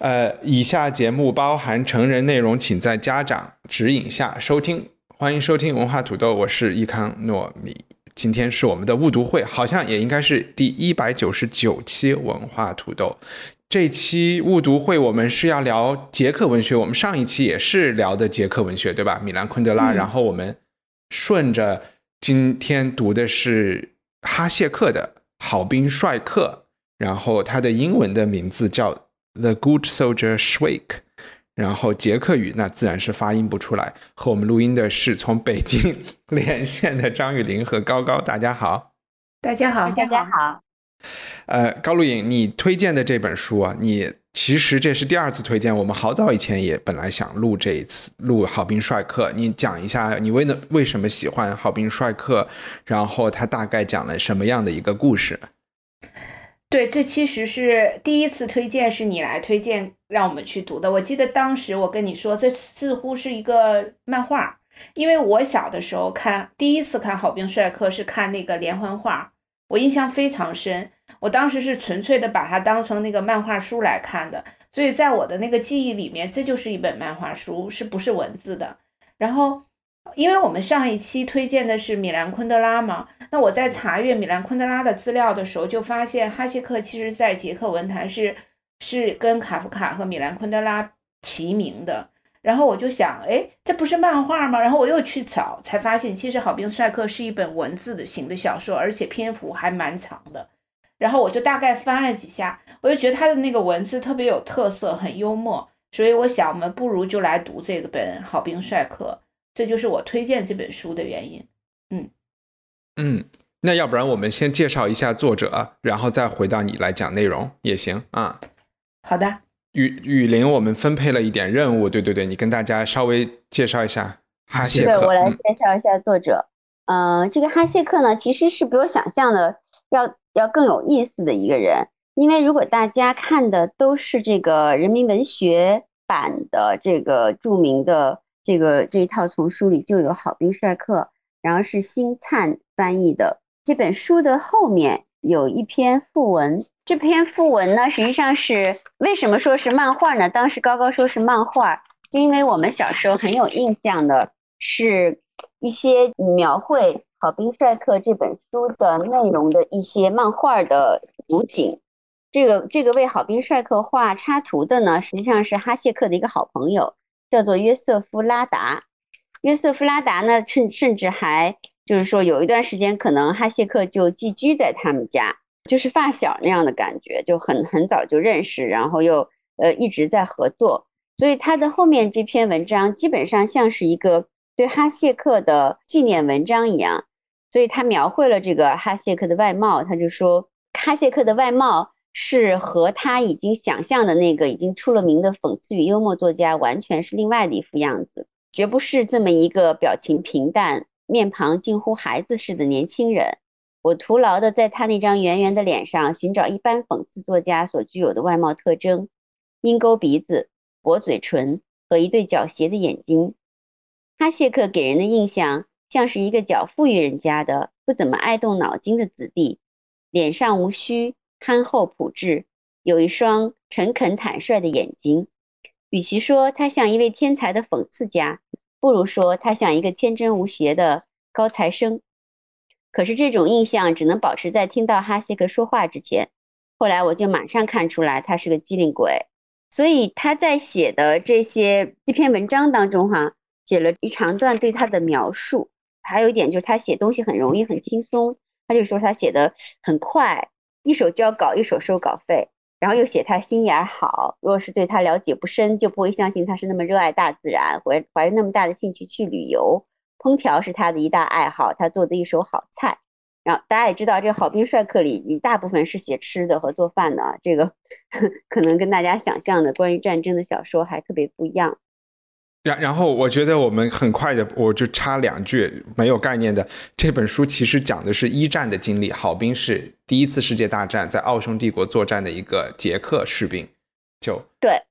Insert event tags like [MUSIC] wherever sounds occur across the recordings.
呃，以下节目包含成人内容，请在家长指引下收听。欢迎收听文化土豆，我是易康糯米。今天是我们的误读会，好像也应该是第一百九十九期文化土豆。这期误读会我们是要聊捷克文学，我们上一期也是聊的捷克文学，对吧？米兰昆德拉，然后我们顺着今天读的是哈谢克的《好兵帅克》，然后他的英文的名字叫《The Good Soldier Schweik》。然后捷克语那自然是发音不出来。和我们录音的是从北京 [LAUGHS] 连线的张雨林和高高，大家好。大家好，大家好。呃，高露颖，你推荐的这本书啊，你其实这是第二次推荐。我们好早以前也本来想录这一次录《好兵帅克》，你讲一下你为呢为什么喜欢《好兵帅克》，然后他大概讲了什么样的一个故事？对，这其实是第一次推荐，是你来推荐让我们去读的。我记得当时我跟你说，这似乎是一个漫画，因为我小的时候看第一次看《好兵帅克》是看那个连环画，我印象非常深。我当时是纯粹的把它当成那个漫画书来看的，所以在我的那个记忆里面，这就是一本漫画书，是不是文字的？然后。因为我们上一期推荐的是米兰昆德拉嘛，那我在查阅米兰昆德拉的资料的时候，就发现哈谢克其实在捷克文坛是是跟卡夫卡和米兰昆德拉齐名的。然后我就想，哎，这不是漫画吗？然后我又去找，才发现其实《好兵帅克》是一本文字的型的小说，而且篇幅还蛮长的。然后我就大概翻了几下，我就觉得他的那个文字特别有特色，很幽默，所以我想，我们不如就来读这个本《好兵帅克》。这就是我推荐这本书的原因。嗯嗯，那要不然我们先介绍一下作者，然后再回到你来讲内容也行啊。好的，雨雨林，我们分配了一点任务，对对对，你跟大家稍微介绍一下哈谢克。对我来介绍一下作者。嗯，这个哈谢克呢，其实是比我想象的要要更有意思的一个人，因为如果大家看的都是这个人民文学版的这个著名的。这个这一套丛书里就有《好兵帅克》，然后是星灿翻译的这本书的后面有一篇附文。这篇附文呢，实际上是为什么说是漫画呢？当时高高说是漫画，就因为我们小时候很有印象的是一些描绘《好兵帅克》这本书的内容的一些漫画的图景。这个这个为《好兵帅克》画插图的呢，实际上是哈谢克的一个好朋友。叫做约瑟夫拉达，约瑟夫拉达呢，甚甚至还就是说，有一段时间可能哈谢克就寄居在他们家，就是发小那样的感觉，就很很早就认识，然后又呃一直在合作，所以他的后面这篇文章基本上像是一个对哈谢克的纪念文章一样，所以他描绘了这个哈谢克的外貌，他就说哈谢克的外貌。是和他已经想象的那个已经出了名的讽刺与幽默作家完全是另外的一副样子，绝不是这么一个表情平淡、面庞近乎孩子似的年轻人。我徒劳的在他那张圆圆的脸上寻找一般讽刺作家所具有的外貌特征：鹰钩鼻子、薄嘴唇和一对狡黠的眼睛。哈谢克给人的印象像是一个较富裕人家的、不怎么爱动脑筋的子弟，脸上无须。憨厚朴质，有一双诚恳坦率的眼睛。与其说他像一位天才的讽刺家，不如说他像一个天真无邪的高材生。可是这种印象只能保持在听到哈谢克说话之前。后来我就马上看出来他是个机灵鬼。所以他在写的这些这篇文章当中，哈，写了一长段对他的描述。还有一点就是他写东西很容易，很轻松。他就说他写的很快。一手交稿，一手收稿费，然后又写他心眼好。若是对他了解不深，就不会相信他是那么热爱大自然，怀怀着那么大的兴趣去旅游。烹调是他的一大爱好，他做的一手好菜。然后大家也知道，这《好兵帅克》里你大部分是写吃的和做饭的，这个 [LAUGHS] 可能跟大家想象的关于战争的小说还特别不一样。然然后，我觉得我们很快的，我就插两句没有概念的。这本书其实讲的是一战的经历，郝兵是第一次世界大战在奥匈帝国作战的一个捷克士兵。就对，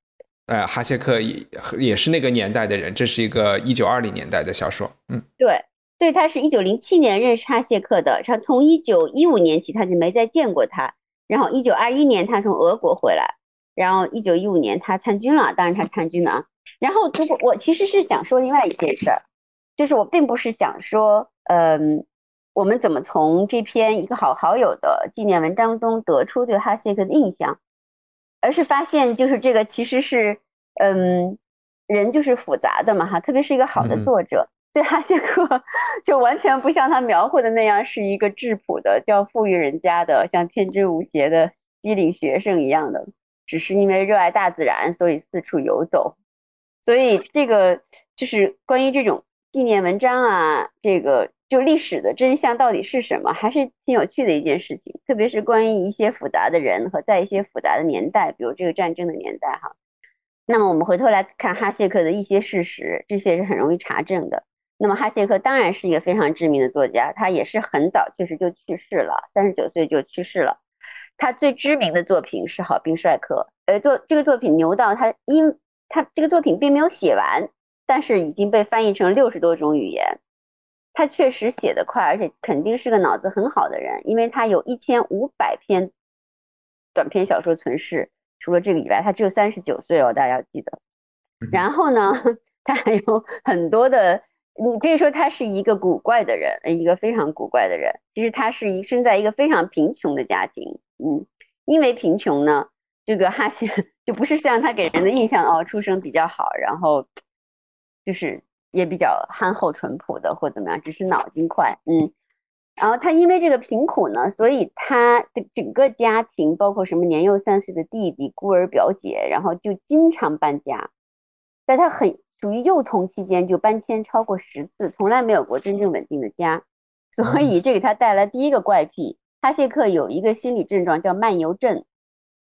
呃，哈谢克也也是那个年代的人，这是一个一九二零年代的小说。嗯，对，所以他是一九零七年认识哈谢克的，他从一九一五年起他就没再见过他，然后一九二一年他从俄国回来，然后一九一五年他参军了，当然他参军了啊。然后，如果我其实是想说另外一件事儿，就是我并不是想说，嗯，我们怎么从这篇一个好好友的纪念文章中得出对哈谢克的印象，而是发现就是这个其实是，嗯，人就是复杂的嘛哈，特别是一个好的作者，对哈谢克就完全不像他描绘的那样是一个质朴的叫富裕人家的像天真无邪的机灵学生一样的，只是因为热爱大自然，所以四处游走。所以这个就是关于这种纪念文章啊，这个就历史的真相到底是什么，还是挺有趣的一件事情。特别是关于一些复杂的人和在一些复杂的年代，比如这个战争的年代哈。那么我们回头来看哈谢克的一些事实，这些是很容易查证的。那么哈谢克当然是一个非常知名的作家，他也是很早确实就去世了，三十九岁就去世了。他最知名的作品是《好兵帅克》，呃，作这个作品牛到他因。他这个作品并没有写完，但是已经被翻译成六十多种语言。他确实写得快，而且肯定是个脑子很好的人，因为他有一千五百篇短篇小说存世。除了这个以外，他只有三十九岁哦，大家要记得。然后呢，他还有很多的，你可以说他是一个古怪的人，一个非常古怪的人。其实他是一生在一个非常贫穷的家庭，嗯，因为贫穷呢。这个哈谢 [LAUGHS] 就不是像他给人的印象哦，出生比较好，然后就是也比较憨厚淳朴的，或怎么样，只是脑筋快，嗯。然后他因为这个贫苦呢，所以他的整个家庭，包括什么年幼三岁的弟弟、孤儿表姐，然后就经常搬家。在他很属于幼童期间，就搬迁超过十次，从来没有过真正稳定的家。所以这给他带来第一个怪癖，哈谢克有一个心理症状叫漫游症。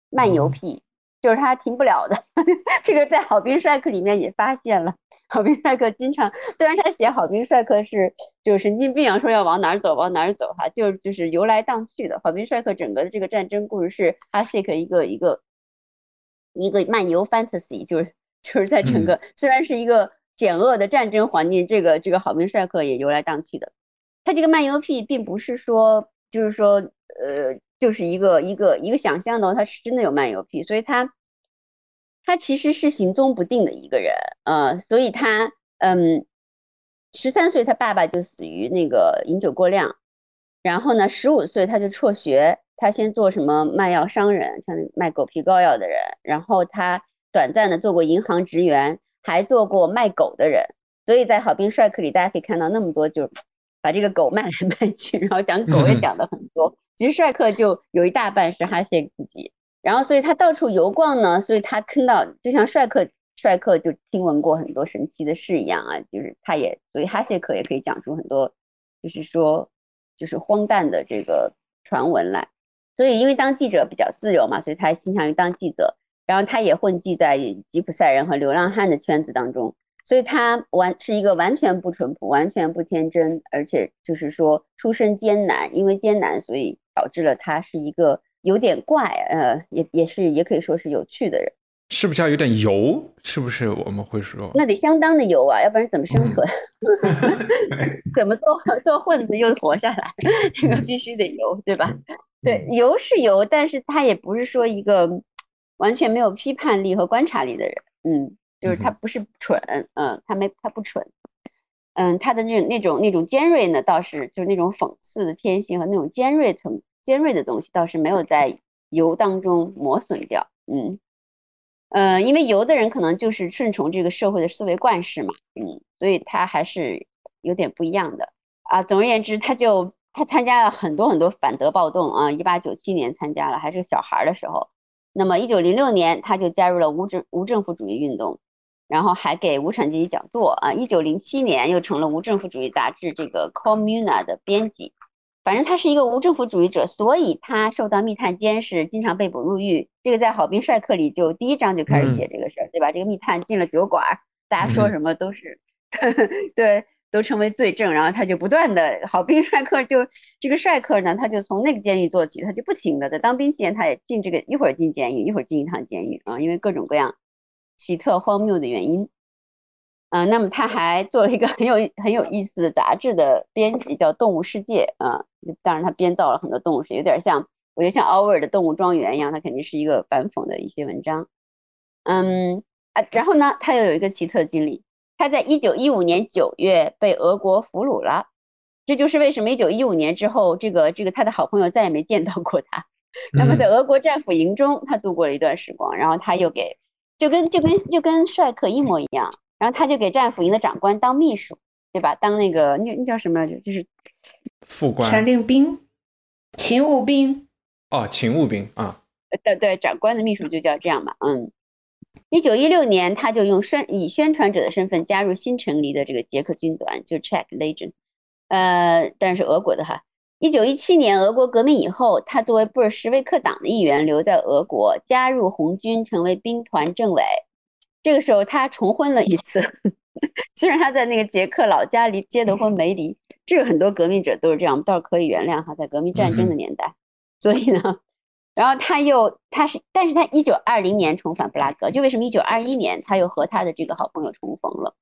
漫游癖就是他停不了的，[LAUGHS] 这个在《好兵帅克》里面也发现了。好兵帅克经常，虽然他写好兵帅克是就神经病啊，说要往哪儿走往哪儿走哈，就就是游来荡去的。好兵帅克整个的这个战争故事是哈谢克一个一个一个漫游 fantasy，就是就是在整个虽然是一个险恶的战争环境，这个这个好兵帅克也游来荡去的。他这个漫游癖并不是说就是说呃。就是一个一个一个想象的，他是真的有漫游癖，所以他他其实是行踪不定的一个人，呃，所以他嗯，十三岁他爸爸就死于那个饮酒过量，然后呢，十五岁他就辍学，他先做什么卖药商人，像卖狗皮膏药的人，然后他短暂的做过银行职员，还做过卖狗的人，所以在《好兵帅克》里，大家可以看到那么多，就把这个狗卖来卖去，然后讲狗也讲的很多。其实帅克就有一大半是哈谢自己，然后所以他到处游逛呢，所以他听到就像帅克帅克就听闻过很多神奇的事一样啊，就是他也所以哈谢克也可以讲出很多，就是说就是荒诞的这个传闻来。所以因为当记者比较自由嘛，所以他倾向于当记者，然后他也混迹在吉普赛人和流浪汉的圈子当中。所以他完是一个完全不淳朴、完全不天真，而且就是说出身艰难，因为艰难，所以导致了他是一个有点怪，呃，也也是也可以说是有趣的人。是不是要有点油？是不是我们会说？那得相当的油啊，要不然怎么生存？[LAUGHS] 怎么做做混子又活下来？这个必须得油，对吧？对，油是油，但是他也不是说一个完全没有批判力和观察力的人，嗯。就是他不是蠢，嗯，他没他不蠢，嗯，他的那种那种那种尖锐呢，倒是就是那种讽刺的天性和那种尖锐层尖锐的东西，倒是没有在油当中磨损掉，嗯，呃，因为油的人可能就是顺从这个社会的思维惯式嘛，嗯，所以他还是有点不一样的啊。总而言之，他就他参加了很多很多反德暴动啊，一八九七年参加了，还是小孩的时候，那么一九零六年他就加入了无政无政府主义运动。然后还给无产阶级讲座啊！一九零七年又成了无政府主义杂志这个《Communa》的编辑，反正他是一个无政府主义者，所以他受到密探监视，经常被捕入狱。这个在《好兵帅克》里就第一章就开始写这个事儿，对吧？这个密探进了酒馆，大家说什么都是 [LAUGHS] 对，都成为罪证。然后他就不断的，好兵帅克就这个帅克呢，他就从那个监狱做起，他就不停的在当兵期间，他也进这个一会儿进监狱，一会儿进一趟监狱啊，因为各种各样奇特荒谬的原因。嗯，那么他还做了一个很有很有意思的杂志的编辑，叫《动物世界》啊。当然，他编造了很多动物，是有点像，我觉得像奥威尔的《动物庄园》一样，他肯定是一个反讽的一些文章。嗯啊，然后呢，他又有一个奇特经历，他在一九一五年九月被俄国俘虏了。这就是为什么一九一五年之后，这个这个他的好朋友再也没见到过他。[LAUGHS] 那么在俄国战俘营中，他度过了一段时光，然后他又给就跟就跟就跟帅克一模一样。然后他就给战俘营的长官当秘书，对吧？当那个那那叫什么来着？就是副官、传令兵、勤务兵。哦，勤务兵啊。对对，长官的秘书就叫这样嘛。嗯，一九一六年，他就用宣以宣传者的身份加入新成立的这个捷克军团，就 Czech Legion，呃，但是俄国的哈。一九一七年，俄国革命以后，他作为布尔什维克党的一员留在俄国，加入红军，成为兵团政委。这个时候他重婚了一次，[LAUGHS] 虽然他在那个捷克老家离结的婚没离，这个很多革命者都是这样，倒是可以原谅哈，在革命战争的年代。所以呢，然后他又他是，但是他一九二零年重返布拉格，就为什么一九二一年他又和他的这个好朋友重逢了？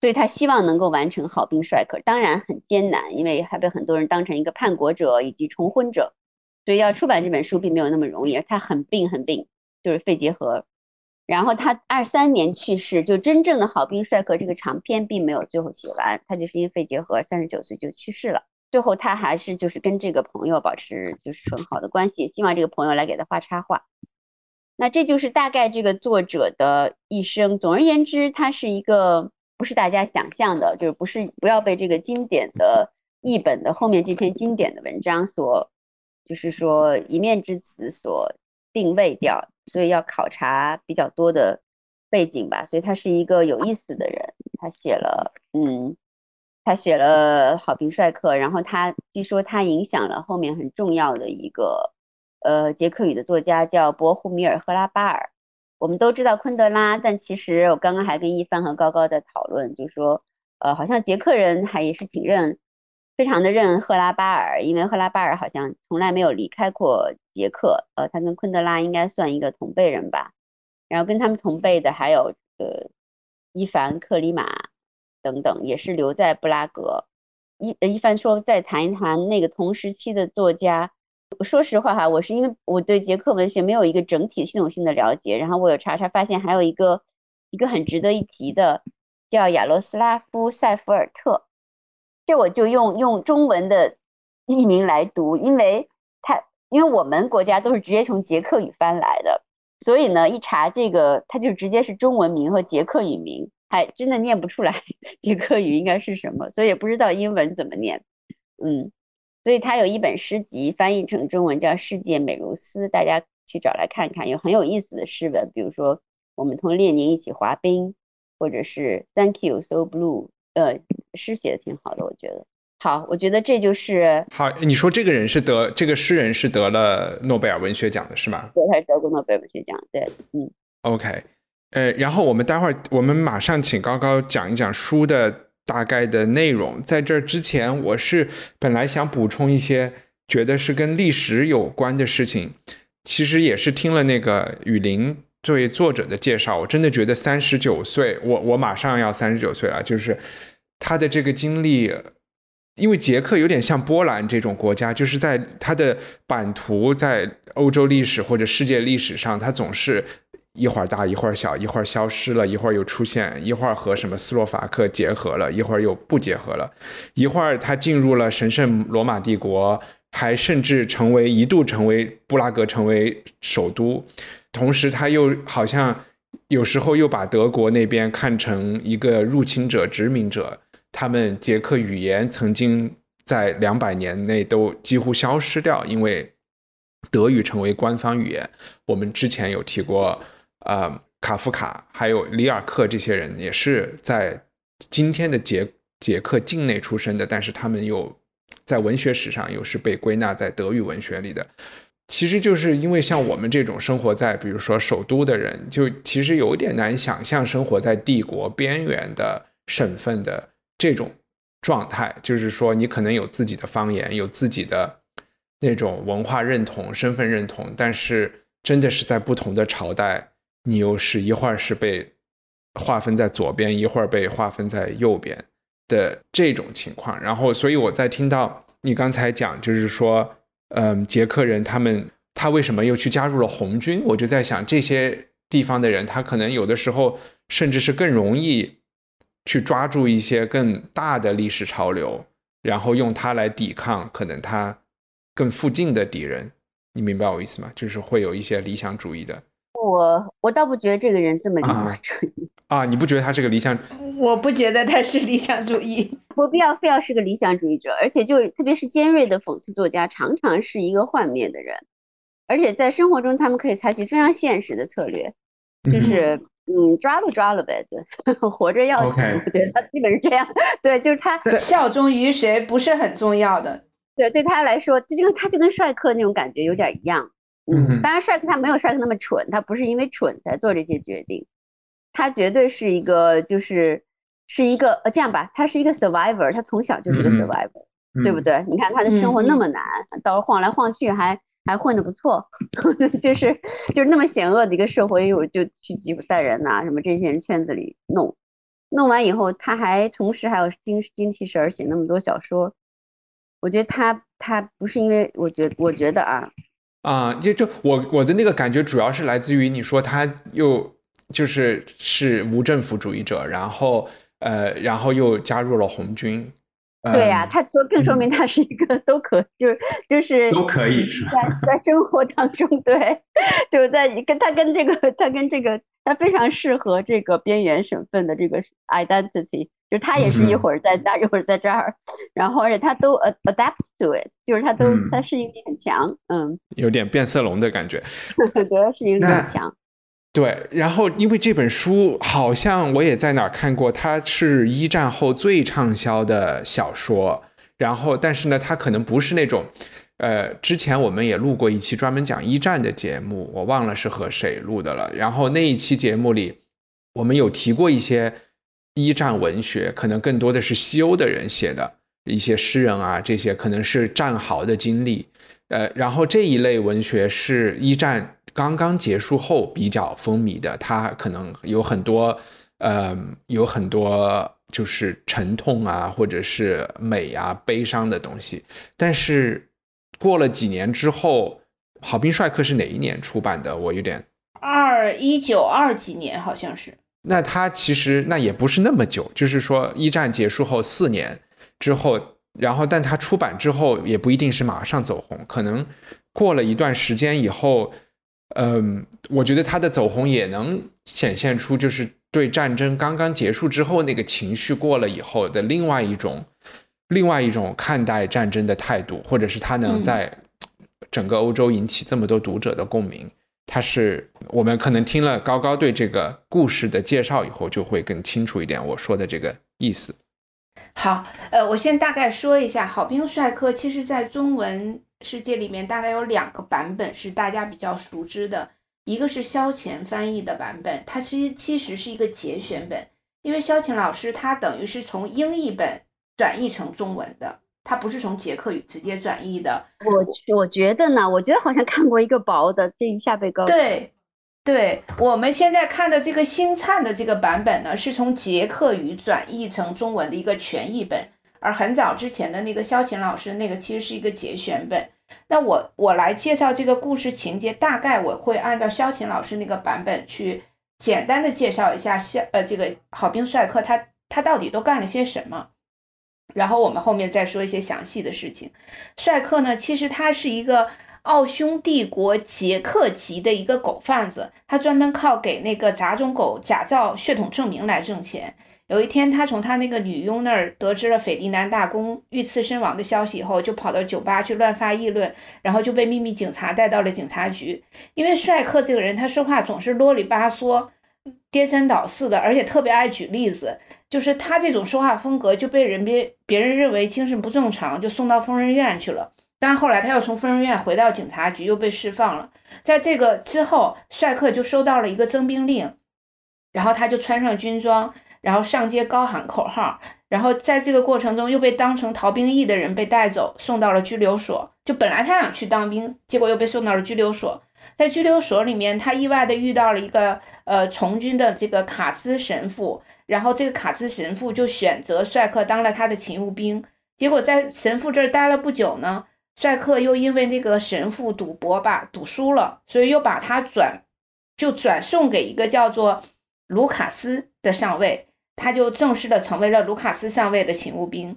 所以他希望能够完成好兵帅克，当然很艰难，因为还被很多人当成一个叛国者以及重婚者，所以要出版这本书并没有那么容易。他很病很病，就是肺结核。然后他二三年去世，就真正的好兵帅克这个长篇并没有最后写完，他就是因为肺结核，三十九岁就去世了。最后他还是就是跟这个朋友保持就是很好的关系，希望这个朋友来给他画插画。那这就是大概这个作者的一生。总而言之，他是一个不是大家想象的，就是不是不要被这个经典的译本的后面这篇经典的文章所，就是说一面之词所定位掉。所以要考察比较多的背景吧，所以他是一个有意思的人。他写了，嗯，他写了《好评帅克》，然后他据说他影响了后面很重要的一个呃捷克语的作家叫博胡米尔·赫拉巴尔。我们都知道昆德拉，但其实我刚刚还跟一帆和高高在讨论，就是说，呃，好像捷克人还也是挺认。非常的认赫拉巴尔，因为赫拉巴尔好像从来没有离开过捷克，呃，他跟昆德拉应该算一个同辈人吧。然后跟他们同辈的还有呃伊凡克里马等等，也是留在布拉格。伊伊凡说再谈一谈那个同时期的作家。说实话哈，我是因为我对捷克文学没有一个整体系统性的了解，然后我有查查发现还有一个一个很值得一提的，叫亚罗斯拉夫塞弗尔特。这我就用用中文的译名来读，因为他因为我们国家都是直接从捷克语翻来的，所以呢，一查这个，它就直接是中文名和捷克语名，还真的念不出来 [LAUGHS] 捷克语应该是什么，所以也不知道英文怎么念。嗯，所以他有一本诗集翻译成中文叫《世界美如斯》，大家去找来看看，有很有意思的诗文，比如说我们同列宁一起滑冰，或者是 Thank you so blue。呃，诗写的挺好的，我觉得。好，我觉得这就是好。你说这个人是得这个诗人是得了诺贝尔文学奖的是吗？对，他是得过诺贝尔文学奖。对，嗯。OK，呃，然后我们待会儿我们马上请高高讲一讲书的大概的内容。在这之前，我是本来想补充一些觉得是跟历史有关的事情，其实也是听了那个雨林。作为作者的介绍，我真的觉得三十九岁，我我马上要三十九岁了。就是他的这个经历，因为捷克有点像波兰这种国家，就是在他的版图在欧洲历史或者世界历史上，它总是一会儿大一会儿小，一会儿消失了，一会儿又出现，一会儿和什么斯洛伐克结合了，一会儿又不结合了，一会儿他进入了神圣罗马帝国，还甚至成为一度成为布拉格成为首都。同时，他又好像有时候又把德国那边看成一个入侵者、殖民者。他们捷克语言曾经在两百年内都几乎消失掉，因为德语成为官方语言。我们之前有提过，呃，卡夫卡还有里尔克这些人也是在今天的捷捷克境内出生的，但是他们又在文学史上又是被归纳在德语文学里的。其实就是因为像我们这种生活在比如说首都的人，就其实有点难想象生活在帝国边缘的省份的这种状态。就是说，你可能有自己的方言，有自己的那种文化认同、身份认同，但是真的是在不同的朝代，你又是一会儿是被划分在左边，一会儿被划分在右边的这种情况。然后，所以我在听到你刚才讲，就是说。嗯，捷克人他们他为什么又去加入了红军？我就在想，这些地方的人，他可能有的时候甚至是更容易去抓住一些更大的历史潮流，然后用它来抵抗可能他更附近的敌人。你明白我意思吗？就是会有一些理想主义的。我我倒不觉得这个人这么理想主义。[LAUGHS] 啊！你不觉得他是个理想？我不觉得他是理想主义。不必要非要是个理想主义者，而且就是特别是尖锐的讽刺作家，常常是一个幻灭的人，而且在生活中他们可以采取非常现实的策略，就是嗯抓了抓了呗，对，[LAUGHS] 活着要紧，我觉得他基本是这样，[LAUGHS] 对，就是他效忠于谁不是很重要的，对，对他来说，这就他就跟帅克那种感觉有点一样，嗯，当然帅克他没有帅克那么蠢，他不是因为蠢才做这些决定，他绝对是一个就是。是一个呃，这样吧，他是一个 survivor，他从小就是一个 survivor，对不对？你看他的生活那么难，到晃来晃去还还混得不错，[LAUGHS] 就是就是那么险恶的一个社会，又就去吉普赛人呐，什么这些人圈子里弄，弄完以后他还同时还有精精气神写那么多小说，我觉得他他不是因为我觉我觉得啊啊，就就我我的那个感觉主要是来自于你说他又就是是无政府主义者，然后。呃，然后又加入了红军。对呀，他说更说明他是一个都可，就是就是都可以是在在生活当中，对，就在跟他跟这个他跟这个他非常适合这个边缘省份的这个 identity，就他也是一会儿在那一会儿在这儿，然后而且他都 adapt to it，就是他都他适应力很强，嗯，有点变色龙的感觉，[LAUGHS] 对，适应力很强。对，然后因为这本书好像我也在哪儿看过，它是一战后最畅销的小说。然后，但是呢，它可能不是那种，呃，之前我们也录过一期专门讲一战的节目，我忘了是和谁录的了。然后那一期节目里，我们有提过一些一战文学，可能更多的是西欧的人写的一些诗人啊，这些可能是战壕的经历。呃，然后这一类文学是一战。刚刚结束后比较风靡的，它可能有很多，呃，有很多就是沉痛啊，或者是美啊、悲伤的东西。但是过了几年之后，《好兵帅克》是哪一年出版的？我有点二一九二几年好像是。那它其实那也不是那么久，就是说一战结束后四年之后，然后但它出版之后也不一定是马上走红，可能过了一段时间以后。嗯，我觉得他的走红也能显现出，就是对战争刚刚结束之后那个情绪过了以后的另外一种，另外一种看待战争的态度，或者是他能在整个欧洲引起这么多读者的共鸣。他是我们可能听了高高对这个故事的介绍以后，就会更清楚一点我说的这个意思。好，呃，我先大概说一下《好兵帅克》，其实在中文。世界里面大概有两个版本是大家比较熟知的，一个是萧乾翻译的版本，它其实其实是一个节选本，因为萧乾老师他等于是从英译本转译成中文的，他不是从捷克语直接转译的。我我觉得呢，我觉得好像看过一个薄的，这一下被告。对，对，我们现在看的这个星灿的这个版本呢，是从捷克语转译成中文的一个全译本。而很早之前的那个萧琴老师那个其实是一个节选本，那我我来介绍这个故事情节，大概我会按照萧琴老师那个版本去简单的介绍一下萧呃这个好兵帅克他他到底都干了些什么，然后我们后面再说一些详细的事情。帅克呢，其实他是一个奥匈帝国捷克籍的一个狗贩子，他专门靠给那个杂种狗假造血统证明来挣钱。有一天，他从他那个女佣那儿得知了斐迪南大公遇刺身亡的消息以后，就跑到酒吧去乱发议论，然后就被秘密警察带到了警察局。因为帅克这个人，他说话总是啰里吧嗦、颠三倒四的，而且特别爱举例子。就是他这种说话风格就被人别别人认为精神不正常，就送到疯人院去了。但是后来他又从疯人院回到警察局，又被释放了。在这个之后，帅克就收到了一个征兵令，然后他就穿上军装，然后上街高喊口号。然后在这个过程中，又被当成逃兵役的人被带走，送到了拘留所。就本来他想去当兵，结果又被送到了拘留所。在拘留所里面，他意外的遇到了一个呃从军的这个卡兹神父。然后这个卡兹神父就选择帅克当了他的勤务兵。结果在神父这儿待了不久呢，帅克又因为那个神父赌博吧，赌输了，所以又把他转，就转送给一个叫做卢卡斯的上尉。他就正式的成为了卢卡斯上尉的勤务兵，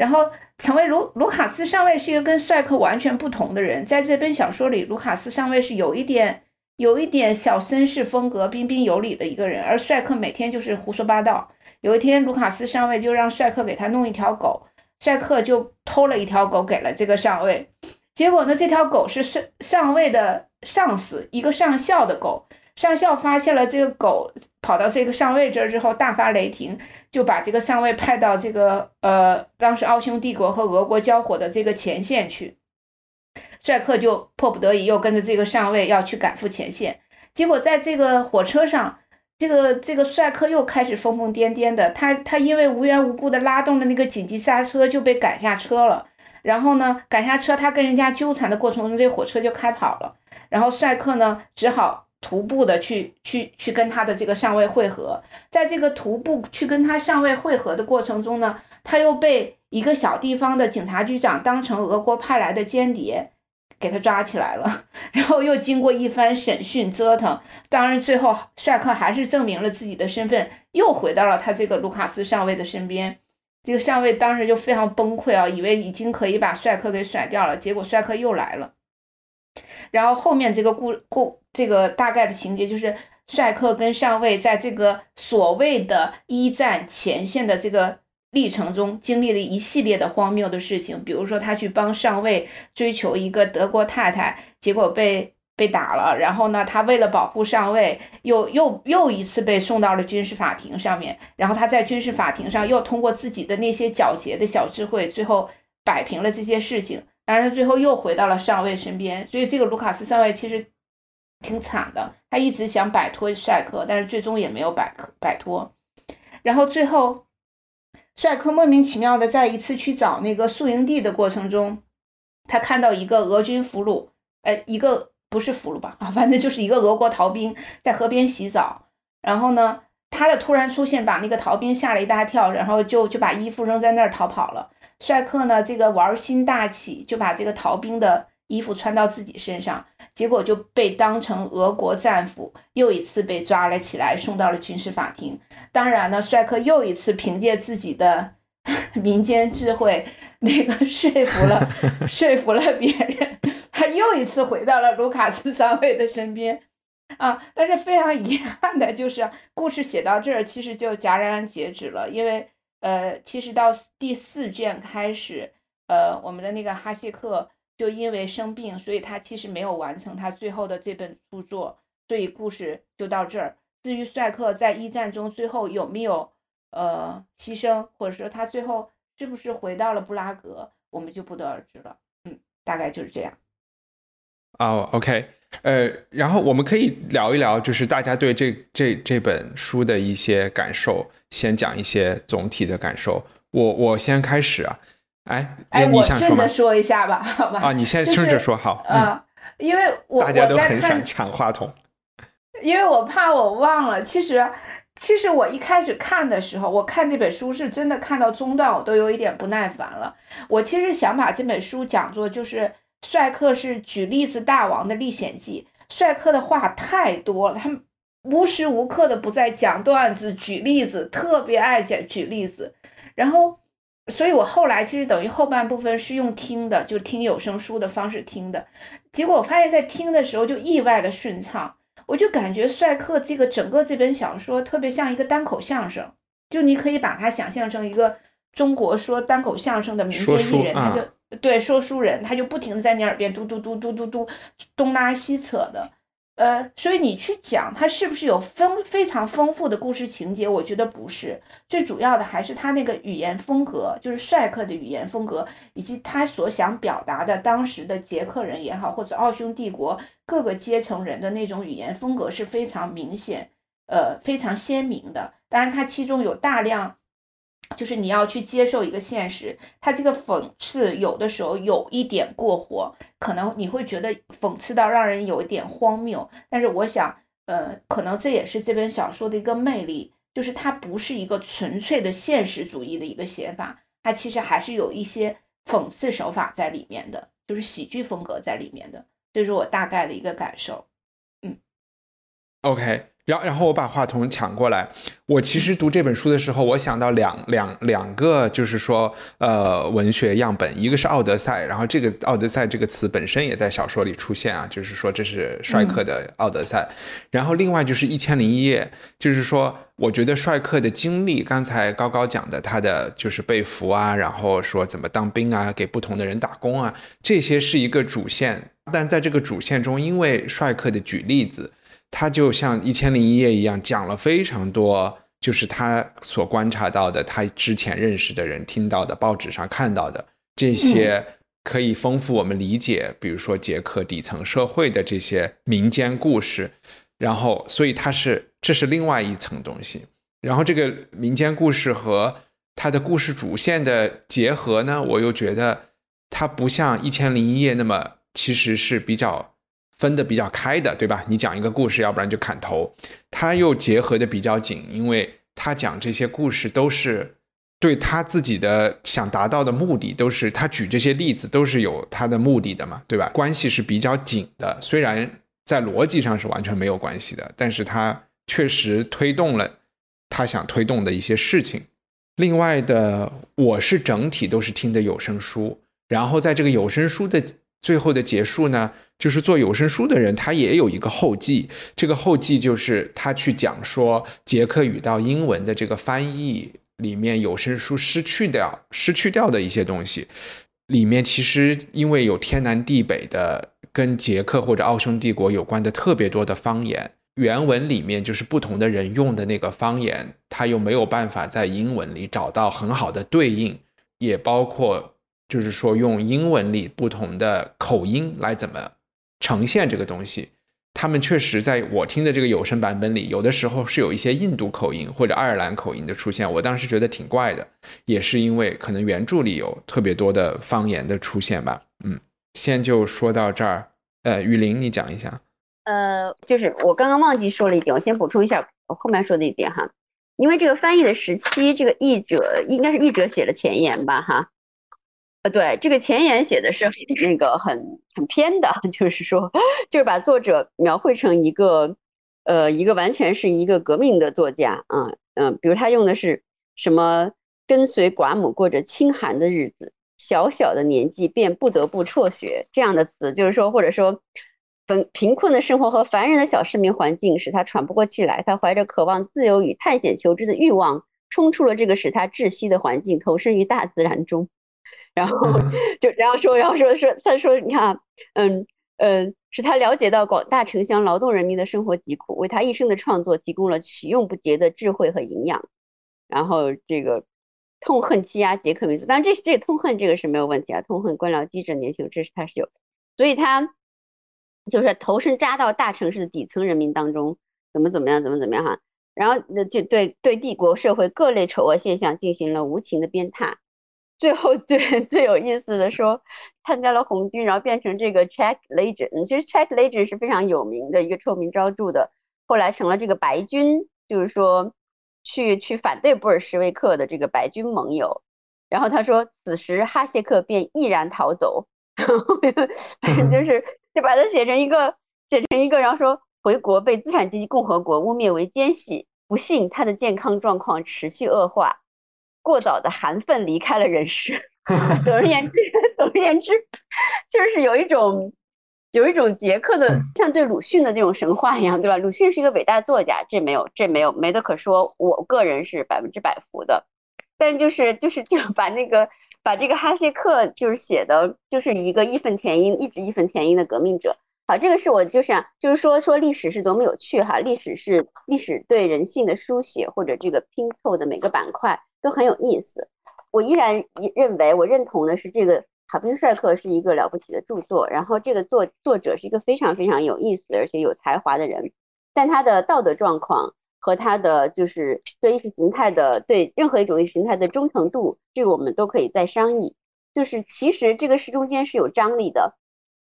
然后成为卢卢卡斯上尉是一个跟帅克完全不同的人，在这本小说里，卢卡斯上尉是有一点有一点小绅士风格、彬彬有礼的一个人，而帅克每天就是胡说八道。有一天，卢卡斯上尉就让帅克给他弄一条狗，帅克就偷了一条狗给了这个上尉，结果呢，这条狗是上上尉的上司，一个上校的狗。上校发现了这个狗跑到这个上尉这儿之后，大发雷霆，就把这个上尉派到这个呃当时奥匈帝国和俄国交火的这个前线去。帅克就迫不得已又跟着这个上尉要去赶赴前线。结果在这个火车上，这个这个帅克又开始疯疯癫癫的，他他因为无缘无故的拉动了那个紧急刹车，就被赶下车了。然后呢，赶下车，他跟人家纠缠的过程中，这火车就开跑了。然后帅克呢，只好。徒步的去去去跟他的这个上尉会合，在这个徒步去跟他上尉会合的过程中呢，他又被一个小地方的警察局长当成俄国派来的间谍，给他抓起来了。[LAUGHS] 然后又经过一番审讯折腾，当然最后帅克还是证明了自己的身份，又回到了他这个卢卡斯上尉的身边。这个上尉当时就非常崩溃啊，以为已经可以把帅克给甩掉了，结果帅克又来了。然后后面这个故故这个大概的情节就是，帅克跟上尉在这个所谓的一战前线的这个历程中，经历了一系列的荒谬的事情。比如说，他去帮上尉追求一个德国太太，结果被被打了。然后呢，他为了保护上尉，又又又一次被送到了军事法庭上面。然后他在军事法庭上又通过自己的那些狡黠的小智慧，最后摆平了这些事情。但是他最后又回到了上尉身边，所以这个卢卡斯上尉其实挺惨的。他一直想摆脱帅克，但是最终也没有摆摆脱。然后最后，帅克莫名其妙的在一次去找那个宿营地的过程中，他看到一个俄军俘虏，呃，一个不是俘虏吧？啊，[LAUGHS] 反正就是一个俄国逃兵在河边洗澡。然后呢，他的突然出现把那个逃兵吓了一大跳，然后就就把衣服扔在那儿逃跑了。帅克呢？这个玩心大起，就把这个逃兵的衣服穿到自己身上，结果就被当成俄国战俘，又一次被抓了起来，送到了军事法庭。当然呢，帅克又一次凭借自己的 [LAUGHS] 民间智慧，那个说服了 [LAUGHS] 说服了别人，他又一次回到了卢卡斯上尉的身边。啊，但是非常遗憾的就是，故事写到这儿，其实就戛然截止了，因为。呃，其实到第四卷开始，呃，我们的那个哈谢克就因为生病，所以他其实没有完成他最后的这本著作，所以故事就到这儿。至于帅克在一战中最后有没有呃牺牲，或者说他最后是不是回到了布拉格，我们就不得而知了。嗯，大概就是这样。哦，OK，呃，然后我们可以聊一聊，就是大家对这这这本书的一些感受。先讲一些总体的感受，我我先开始啊，哎，哎，你想说吗？说一下吧，[LAUGHS] 好吧？啊，你先顺着说好。啊，因为我大家都很想抢话筒，因为我怕我忘了。其实，其实我一开始看的时候，我看这本书是真的看到中段，我都有一点不耐烦了。我其实想把这本书讲作就是帅克是举例子大王的历险记，帅克的话太多了，他们。无时无刻的不在讲段子、举例子，特别爱讲举例子。然后，所以我后来其实等于后半部分是用听的，就听有声书的方式听的。结果我发现，在听的时候就意外的顺畅。我就感觉帅克这个整个这本小说特别像一个单口相声，就你可以把它想象成一个中国说单口相声的民间艺人，他就对说书人，他就不停的在你耳边嘟嘟嘟嘟嘟嘟东拉西扯的。呃，所以你去讲它是不是有丰非常丰富的故事情节？我觉得不是，最主要的还是他那个语言风格，就是帅克的语言风格，以及他所想表达的当时的捷克人也好，或者奥匈帝国各个阶层人的那种语言风格是非常明显，呃，非常鲜明的。当然，它其中有大量。就是你要去接受一个现实，他这个讽刺有的时候有一点过火，可能你会觉得讽刺到让人有一点荒谬。但是我想，呃，可能这也是这本小说的一个魅力，就是它不是一个纯粹的现实主义的一个写法，它其实还是有一些讽刺手法在里面的，就是喜剧风格在里面的。这是我大概的一个感受。嗯，OK。然然后我把话筒抢过来。我其实读这本书的时候，我想到两两两个，就是说，呃，文学样本，一个是《奥德赛》，然后这个“奥德赛”这个词本身也在小说里出现啊，就是说这是帅克的《奥德赛》。然后另外就是《一千零一夜》，就是说，我觉得帅克的经历，刚才高高讲的，他的就是被俘啊，然后说怎么当兵啊，给不同的人打工啊，这些是一个主线。但在这个主线中，因为帅克的举例子。他就像《一千零一夜》一样，讲了非常多，就是他所观察到的，他之前认识的人听到的，报纸上看到的这些，可以丰富我们理解，比如说捷克底层社会的这些民间故事。然后，所以他是这是另外一层东西。然后，这个民间故事和他的故事主线的结合呢，我又觉得它不像《一千零一夜》那么，其实是比较。分得比较开的，对吧？你讲一个故事，要不然就砍头。他又结合的比较紧，因为他讲这些故事都是对他自己的想达到的目的，都是他举这些例子都是有他的目的的嘛，对吧？关系是比较紧的，虽然在逻辑上是完全没有关系的，但是他确实推动了他想推动的一些事情。另外的，我是整体都是听的有声书，然后在这个有声书的。最后的结束呢，就是做有声书的人，他也有一个后记。这个后记就是他去讲说捷克语到英文的这个翻译里面有声书失去掉、失去掉的一些东西。里面其实因为有天南地北的跟捷克或者奥匈帝国有关的特别多的方言，原文里面就是不同的人用的那个方言，他又没有办法在英文里找到很好的对应，也包括。就是说，用英文里不同的口音来怎么呈现这个东西，他们确实在我听的这个有声版本里，有的时候是有一些印度口音或者爱尔兰口音的出现。我当时觉得挺怪的，也是因为可能原著里有特别多的方言的出现吧。嗯，先就说到这儿。呃，雨林，你讲一下。呃，就是我刚刚忘记说了一点，我先补充一下我后面说的一点哈。因为这个翻译的时期，这个译者应该是译者写的前言吧，哈。呃，对，这个前言写的是 [LAUGHS] 那个很很偏的，[LAUGHS] 就是说，就是把作者描绘成一个，呃，一个完全是一个革命的作家，啊，嗯，比如他用的是什么跟随寡母过着清寒的日子，小小的年纪便不得不辍学这样的词，就是说，或者说，贫贫困的生活和烦人的小市民环境使他喘不过气来，他怀着渴望自由与探险求知的欲望，冲出了这个使他窒息的环境，投身于大自然中。然后 [LAUGHS] 就然后说，然后说说他说，你看，嗯嗯，使他了解到广大城乡劳动人民的生活疾苦，为他一生的创作提供了取用不竭的智慧和营养。然后这个痛恨欺压捷克民族，当然这这痛恨这个是没有问题啊，痛恨官僚机制年轻这是他是有，所以他就是投身扎到大城市的底层人民当中，怎么怎么样，怎么怎么样哈。然后那就对对帝国社会各类丑恶现象进行了无情的鞭挞。最后最 [LAUGHS] 最有意思的说，参加了红军，然后变成这个 Czech Legion。其实 Czech Legion 是非常有名的一个臭名昭著的，后来成了这个白军，就是说去去反对布尔什维克的这个白军盟友。然后他说，此时哈谢克便毅然逃走，[LAUGHS] 反正就是就把它写成一个写成一个，然后说回国被资产阶级共和国污蔑为奸细，不幸他的健康状况持续恶化。过早的含愤离开了人世。[LAUGHS] 总而言之，总而言之，就是有一种有一种捷克的像对鲁迅的那种神话一样，对吧？鲁迅是一个伟大作家，这没有这没有没得可说。我个人是百分之百服的。但就是就是就把那个把这个哈谢克就是写的就是一个义愤填膺，一直义愤填膺的革命者。好，这个是我就想就是说说历史是多么有趣哈，历史是历史对人性的书写或者这个拼凑的每个板块都很有意思。我依然认为我认同的是这个。《好兵帅克》是一个了不起的著作，然后这个作作者是一个非常非常有意思而且有才华的人，但他的道德状况和他的就是对意识形态的对任何一种意识形态的忠诚度，这个我们都可以再商议。就是其实这个是中间是有张力的。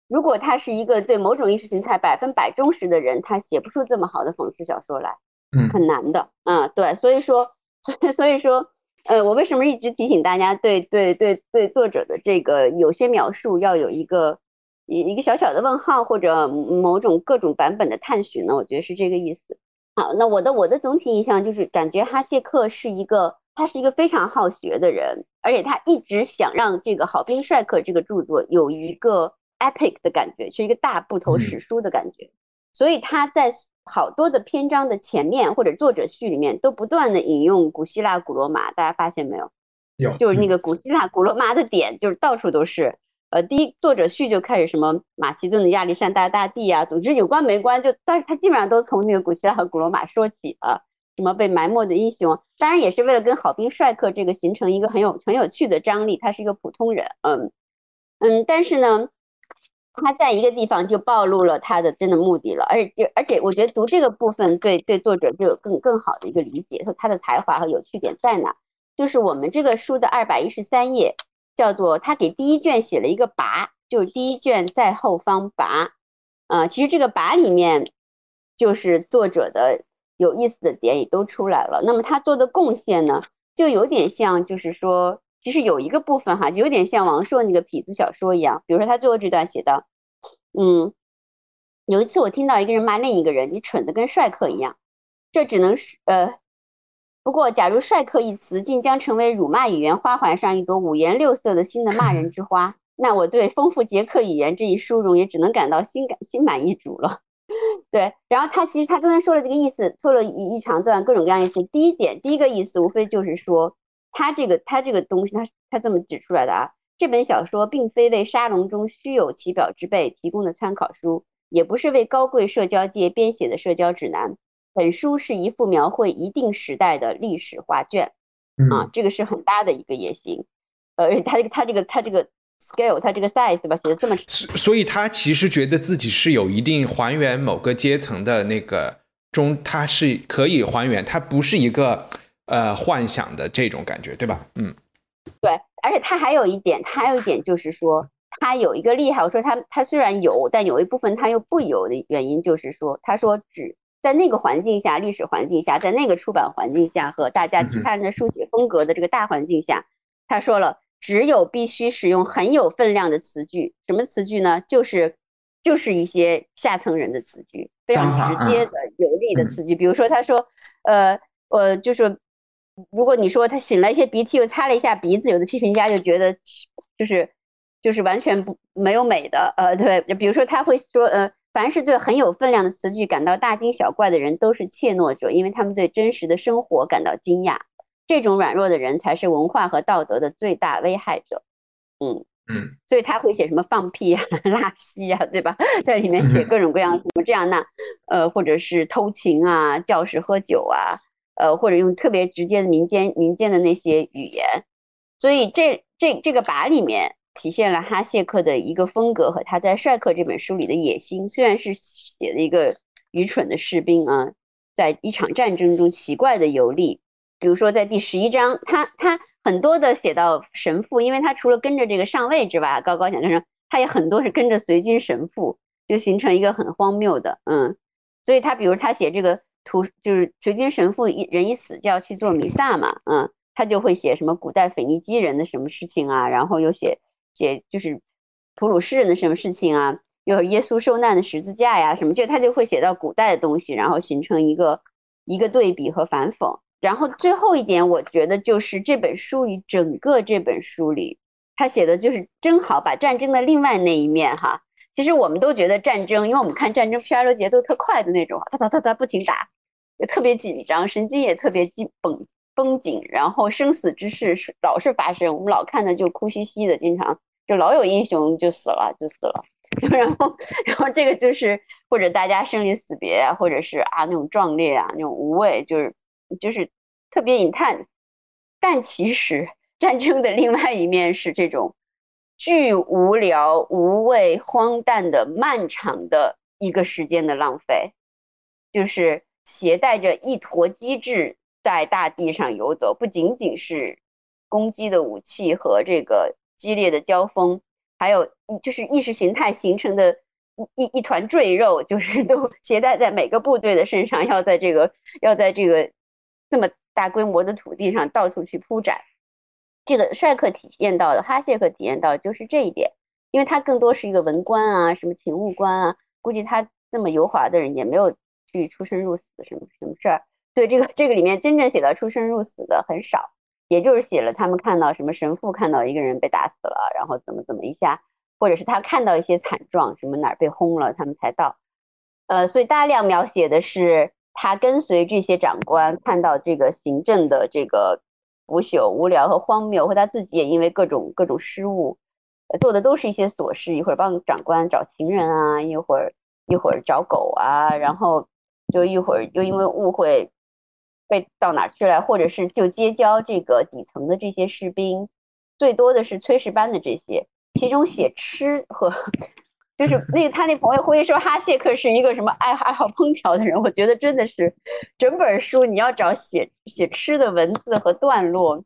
如果他是一个对某种意识形态百分百忠实的人，他写不出这么好的讽刺小说来，嗯，很难的。嗯，对，所以说，[LAUGHS] 所以所以说。呃，我为什么一直提醒大家对对对对作者的这个有些描述要有一个一一个小小的问号或者某种各种版本的探寻呢？我觉得是这个意思。好，那我的我的总体印象就是感觉哈谢克是一个他是一个非常好学的人，而且他一直想让这个《好兵帅克》这个著作有一个 epic 的感觉，是一个大部头史书的感觉，所以他在。好多的篇章的前面或者作者序里面都不断的引用古希腊、古罗马，大家发现没有？有，就是那个古希腊、古罗马的点，就是到处都是。呃，第一作者序就开始什么马其顿的亚历山大大帝啊，总之有关没关，就但是他基本上都从那个古希腊和古罗马说起啊，什么被埋没的英雄，当然也是为了跟好兵帅克这个形成一个很有很有趣的张力。他是一个普通人，嗯嗯，但是呢。他在一个地方就暴露了他的真的目的了，而且就而且我觉得读这个部分对对作者就有更更好的一个理解，说他的才华和有趣点在哪？就是我们这个书的二百一十三页，叫做他给第一卷写了一个跋，就是第一卷在后方跋，啊，其实这个跋里面就是作者的有意思的点也都出来了。那么他做的贡献呢，就有点像就是说。其实有一个部分哈，就有点像王朔那个痞子小说一样。比如说他最后这段写的，嗯，有一次我听到一个人骂另一个人，你蠢的跟帅克一样。这只能是呃，不过假如帅克一词竟将成为辱骂语言花环上一朵五颜六色的新的骂人之花，那我对丰富捷克语言这一殊荣也只能感到心感心满意足了。[LAUGHS] 对，然后他其实他中间说了这个意思，拖了一一长段各种各样意思。第一点，第一个意思无非就是说。他这个他这个东西，他他这么指出来的啊。这本小说并非为沙龙中虚有其表之辈提供的参考书，也不是为高贵社交界编写的社交指南。本书是一幅描绘一定时代的历史画卷，啊，这个是很大的一个野心。呃，他这个他这个他这个 scale，他这个 size 对吧？写的这么，所以他其实觉得自己是有一定还原某个阶层的那个中，他是可以还原，他不是一个。呃，幻想的这种感觉，对吧？嗯，对，而且他还有一点，他还有一点就是说，他有一个厉害。我说他他虽然有，但有一部分他又不有的原因，就是说，他说只在那个环境下，历史环境下，在那个出版环境下和大家其他人的书写风格的这个大环境下，他说了，只有必须使用很有分量的词句。什么词句呢？就是就是一些下层人的词句，非常直接的有力的词句。比如说，他说，呃，呃，就是。如果你说他擤了一些鼻涕，又擦了一下鼻子，有的批评家就觉得就是就是完全不没有美的，呃，对，比如说他会说，呃，凡是对很有分量的词句感到大惊小怪的人，都是怯懦者，因为他们对真实的生活感到惊讶。这种软弱的人才是文化和道德的最大危害者。嗯嗯，所以他会写什么放屁啊、拉稀啊，对吧？在里面写各种各样什么这样那，呃，或者是偷情啊、教室喝酒啊。呃，或者用特别直接的民间民间的那些语言，所以这这这个把里面体现了哈谢克的一个风格和他在《帅克》这本书里的野心。虽然是写的一个愚蠢的士兵啊，在一场战争中奇怪的游历，比如说在第十一章，他他很多的写到神父，因为他除了跟着这个上尉之外，高高想跟上，他也很多是跟着随军神父，就形成一个很荒谬的，嗯，所以他比如他写这个。图就是随军神父一人一死就要去做弥撒嘛，嗯，他就会写什么古代腓尼基人的什么事情啊，然后又写写就是普鲁士人的什么事情啊，又耶稣受难的十字架呀什么，就他就会写到古代的东西，然后形成一个一个对比和反讽。然后最后一点，我觉得就是这本书里整个这本书里，他写的就是正好把战争的另外那一面哈。其实我们都觉得战争，因为我们看战争片儿都节奏特快的那种，哒哒哒哒不停打。也特别紧张，神经也特别紧绷绷紧，然后生死之事是老是发生，我们老看的就哭兮兮的，经常就老有英雄就死了就死了。[LAUGHS] 然后然后这个就是或者大家生离死别啊，或者是啊那种壮烈啊那种无畏，就是就是特别 intense。但其实战争的另外一面是这种巨无聊、无畏、荒诞的漫长的一个时间的浪费，就是携带着一坨机智在大地上游走，不仅仅是攻击的武器和这个激烈的交锋，还有就是意识形态形成的一一一团赘肉，就是都 [LAUGHS] 携带在每个部队的身上，要在这个要在这个这么大规模的土地上到处去铺展。这个帅克体验到的，哈谢克体验到就是这一点，因为他更多是一个文官啊，什么勤务官啊，估计他这么油滑的人也没有去出生入死什么什么事儿。对这个这个里面真正写到出生入死的很少，也就是写了他们看到什么神父看到一个人被打死了，然后怎么怎么一下，或者是他看到一些惨状，什么哪儿被轰了，他们才到。呃，所以大量描写的是他跟随这些长官看到这个行政的这个。腐朽、无聊和荒谬，和他自己也因为各种各种失误，做的都是一些琐事，一会儿帮长官找情人啊，一会儿一会儿找狗啊，然后就一会儿又因为误会被到哪去了，或者是就结交这个底层的这些士兵，最多的是炊事班的这些，其中写吃和。就是 [LAUGHS] 那他那朋友会说哈谢克是一个什么爱爱好烹调的人，我觉得真的是整本书你要找写写吃的文字和段落，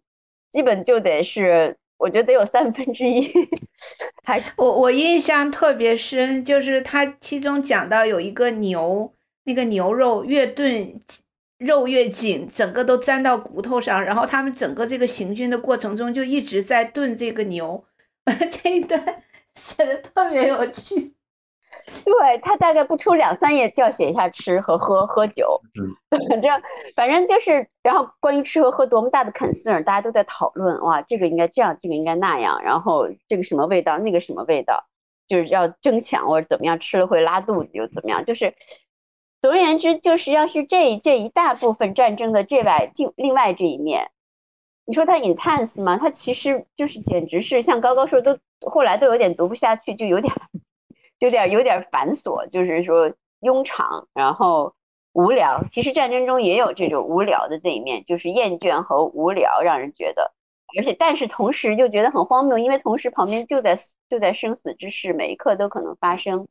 基本就得是我觉得得有三分之一。还我我印象特别深，就是他其中讲到有一个牛，那个牛肉越炖肉越紧，整个都粘到骨头上，然后他们整个这个行军的过程中就一直在炖这个牛，[LAUGHS] 这一段。写的特别有趣，对他大概不出两三页就要写一下吃和喝喝酒，[LAUGHS] 反正反正就是，然后关于吃和喝多么大的 concern，大家都在讨论，哇，这个应该这样，这个应该那样，然后这个什么味道，那个什么味道，就是要争抢或者怎么样，吃了会拉肚子又怎么样，就是总而言之，就是要是这这一大部分战争的这外另另外这一面。你说他 intense 吗？他其实就是简直是像高高说，都后来都有点读不下去，就有点有点有点繁琐，就是说庸长，然后无聊。其实战争中也有这种无聊的这一面，就是厌倦和无聊，让人觉得，而且但是同时又觉得很荒谬，因为同时旁边就在就在生死之事，每一刻都可能发生，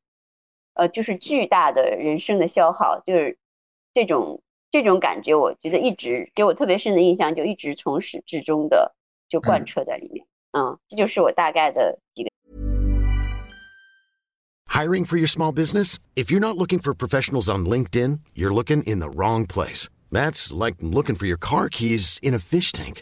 呃，就是巨大的人生的消耗，就是这种。这种感觉，我觉得一直给我特别深的印象，就一直从始至终的就贯彻在里面。嗯，这就是我大概的几个。Hiring for your small business? If you're not looking for professionals on LinkedIn, you're looking in the wrong place. That's like looking for your car keys in a fish tank.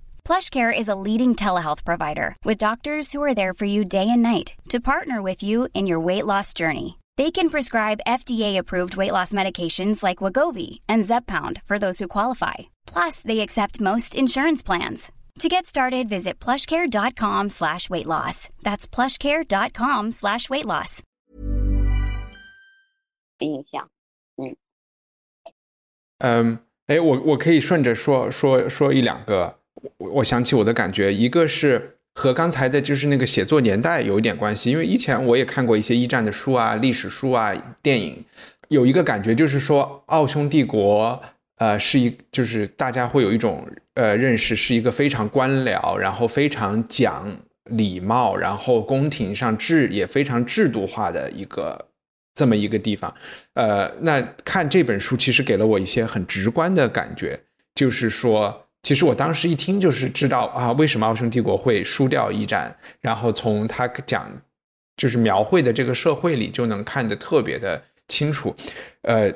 PlushCare is a leading telehealth provider with doctors who are there for you day and night to partner with you in your weight loss journey. They can prescribe FDA-approved weight loss medications like Wagovi and Zeppound for those who qualify. Plus, they accept most insurance plans. To get started, visit plushcare.com slash weight loss. That's plushcare.com slash weight loss. 印象，嗯，嗯，哎，我我可以顺着说说说一两个， 我我想起我的感觉，一个是和刚才的就是那个写作年代有一点关系，因为以前我也看过一些一战的书啊、历史书啊、电影，有一个感觉就是说，奥匈帝国，呃，是一就是大家会有一种呃认识，是一个非常官僚，然后非常讲礼貌，然后宫廷上制也非常制度化的一个这么一个地方。呃，那看这本书其实给了我一些很直观的感觉，就是说。其实我当时一听就是知道啊，为什么奥匈帝国会输掉一战，然后从他讲就是描绘的这个社会里就能看得特别的清楚。呃，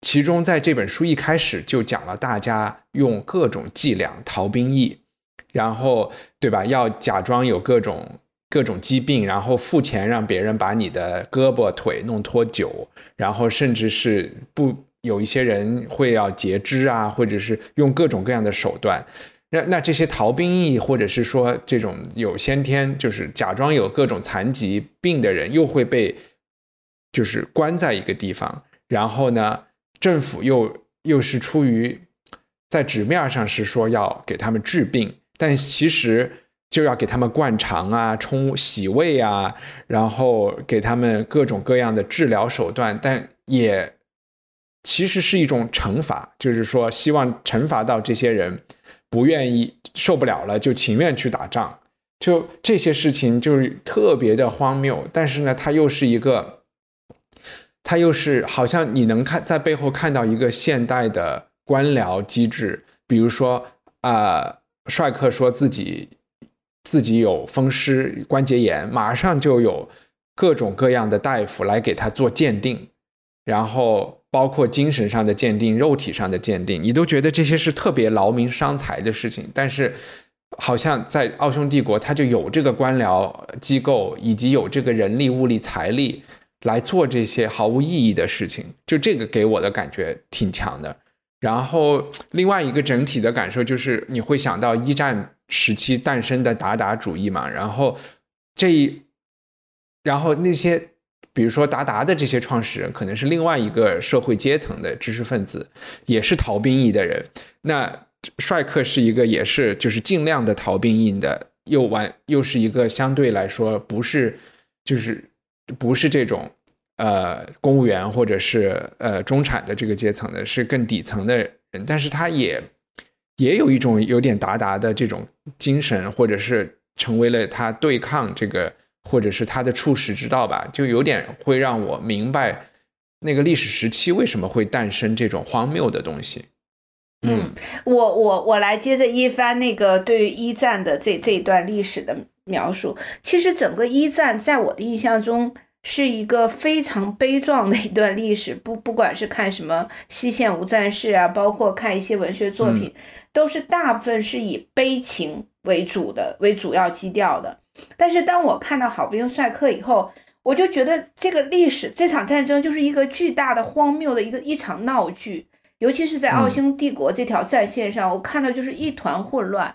其中在这本书一开始就讲了大家用各种伎俩逃兵役，然后对吧？要假装有各种各种疾病，然后付钱让别人把你的胳膊腿弄脱臼，然后甚至是不有一些人会要截肢啊，或者是用各种各样的手段。那那这些逃兵役，或者是说这种有先天就是假装有各种残疾病的人，又会被就是关在一个地方，然后呢，政府又又是出于在纸面上是说要给他们治病，但其实就要给他们灌肠啊、冲洗胃啊，然后给他们各种各样的治疗手段，但也其实是一种惩罚，就是说希望惩罚到这些人。不愿意受不了了，就情愿去打仗，就这些事情就是特别的荒谬。但是呢，它又是一个，它又是好像你能看在背后看到一个现代的官僚机制。比如说啊，帅克说自己自己有风湿关节炎，马上就有各种各样的大夫来给他做鉴定，然后。包括精神上的鉴定、肉体上的鉴定，你都觉得这些是特别劳民伤财的事情。但是，好像在奥匈帝国，他就有这个官僚机构，以及有这个人力、物力、财力来做这些毫无意义的事情。就这个给我的感觉挺强的。然后，另外一个整体的感受就是，你会想到一战时期诞生的鞑靼主义嘛？然后，这一，然后那些。比如说，达达的这些创始人可能是另外一个社会阶层的知识分子，也是逃兵役的人。那帅克是一个也是就是尽量的逃兵役的，又完又是一个相对来说不是就是不是这种呃公务员或者是呃中产的这个阶层的，是更底层的人。但是他也也有一种有点达达的这种精神，或者是成为了他对抗这个。或者是他的处世之道吧，就有点会让我明白那个历史时期为什么会诞生这种荒谬的东西。嗯，我我我来接着一番那个对于一战的这这一段历史的描述。其实整个一战在我的印象中是一个非常悲壮的一段历史，不不管是看什么西线无战事啊，包括看一些文学作品，都是大部分是以悲情为主的为主要基调的。但是当我看到好兵帅克以后，我就觉得这个历史这场战争就是一个巨大的荒谬的一个一场闹剧，尤其是在奥匈帝国这条战线上，我看到就是一团混乱。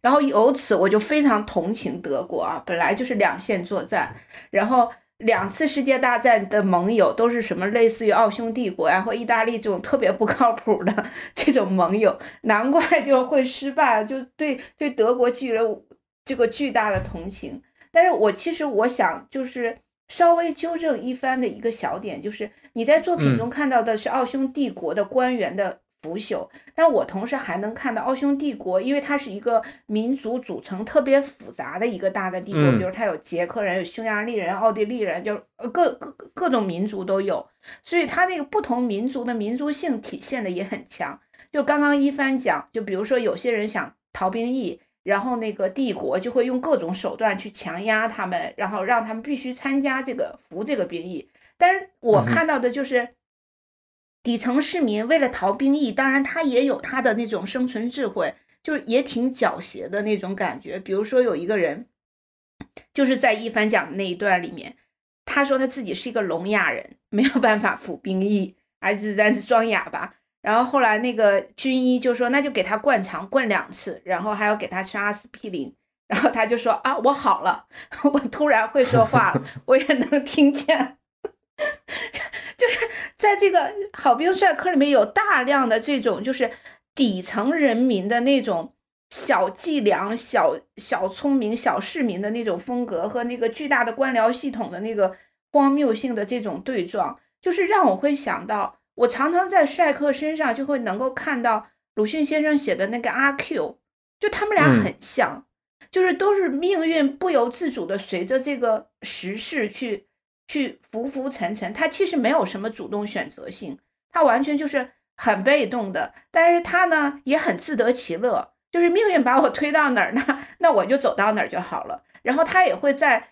然后由此我就非常同情德国啊，本来就是两线作战，然后两次世界大战的盟友都是什么类似于奥匈帝国呀或意大利这种特别不靠谱的 [LAUGHS] 这种盟友，难怪就会失败，就对对德国寄予了。这个巨大的同情，但是我其实我想就是稍微纠正一番的一个小点，就是你在作品中看到的是奥匈帝国的官员的腐朽，但是我同时还能看到奥匈帝国，因为它是一个民族组成特别复杂的一个大的帝国，比如它有捷克人、有匈牙利人、奥地利人，就各各各种民族都有，所以它那个不同民族的民族性体现的也很强。就刚刚一帆讲，就比如说有些人想逃兵役。然后那个帝国就会用各种手段去强压他们，然后让他们必须参加这个服这个兵役。但是我看到的就是底层市民为了逃兵役，当然他也有他的那种生存智慧，就是也挺狡黠的那种感觉。比如说有一个人，就是在一番讲的那一段里面，他说他自己是一个聋哑人，没有办法服兵役，还是在装哑巴。然后后来那个军医就说，那就给他灌肠，灌两次，然后还要给他吃阿司匹林。然后他就说啊，我好了，[LAUGHS] 我突然会说话了，我也能听见。[LAUGHS] 就是在这个好兵帅科里面有大量的这种，就是底层人民的那种小伎俩、小小聪明、小市民的那种风格，和那个巨大的官僚系统的那个荒谬性的这种对撞，就是让我会想到。我常常在帅克身上就会能够看到鲁迅先生写的那个阿 Q，就他们俩很像，就是都是命运不由自主的随着这个时势去去浮浮沉沉，他其实没有什么主动选择性，他完全就是很被动的，但是他呢也很自得其乐，就是命运把我推到哪儿呢，[LAUGHS] 那我就走到哪儿就好了，然后他也会在。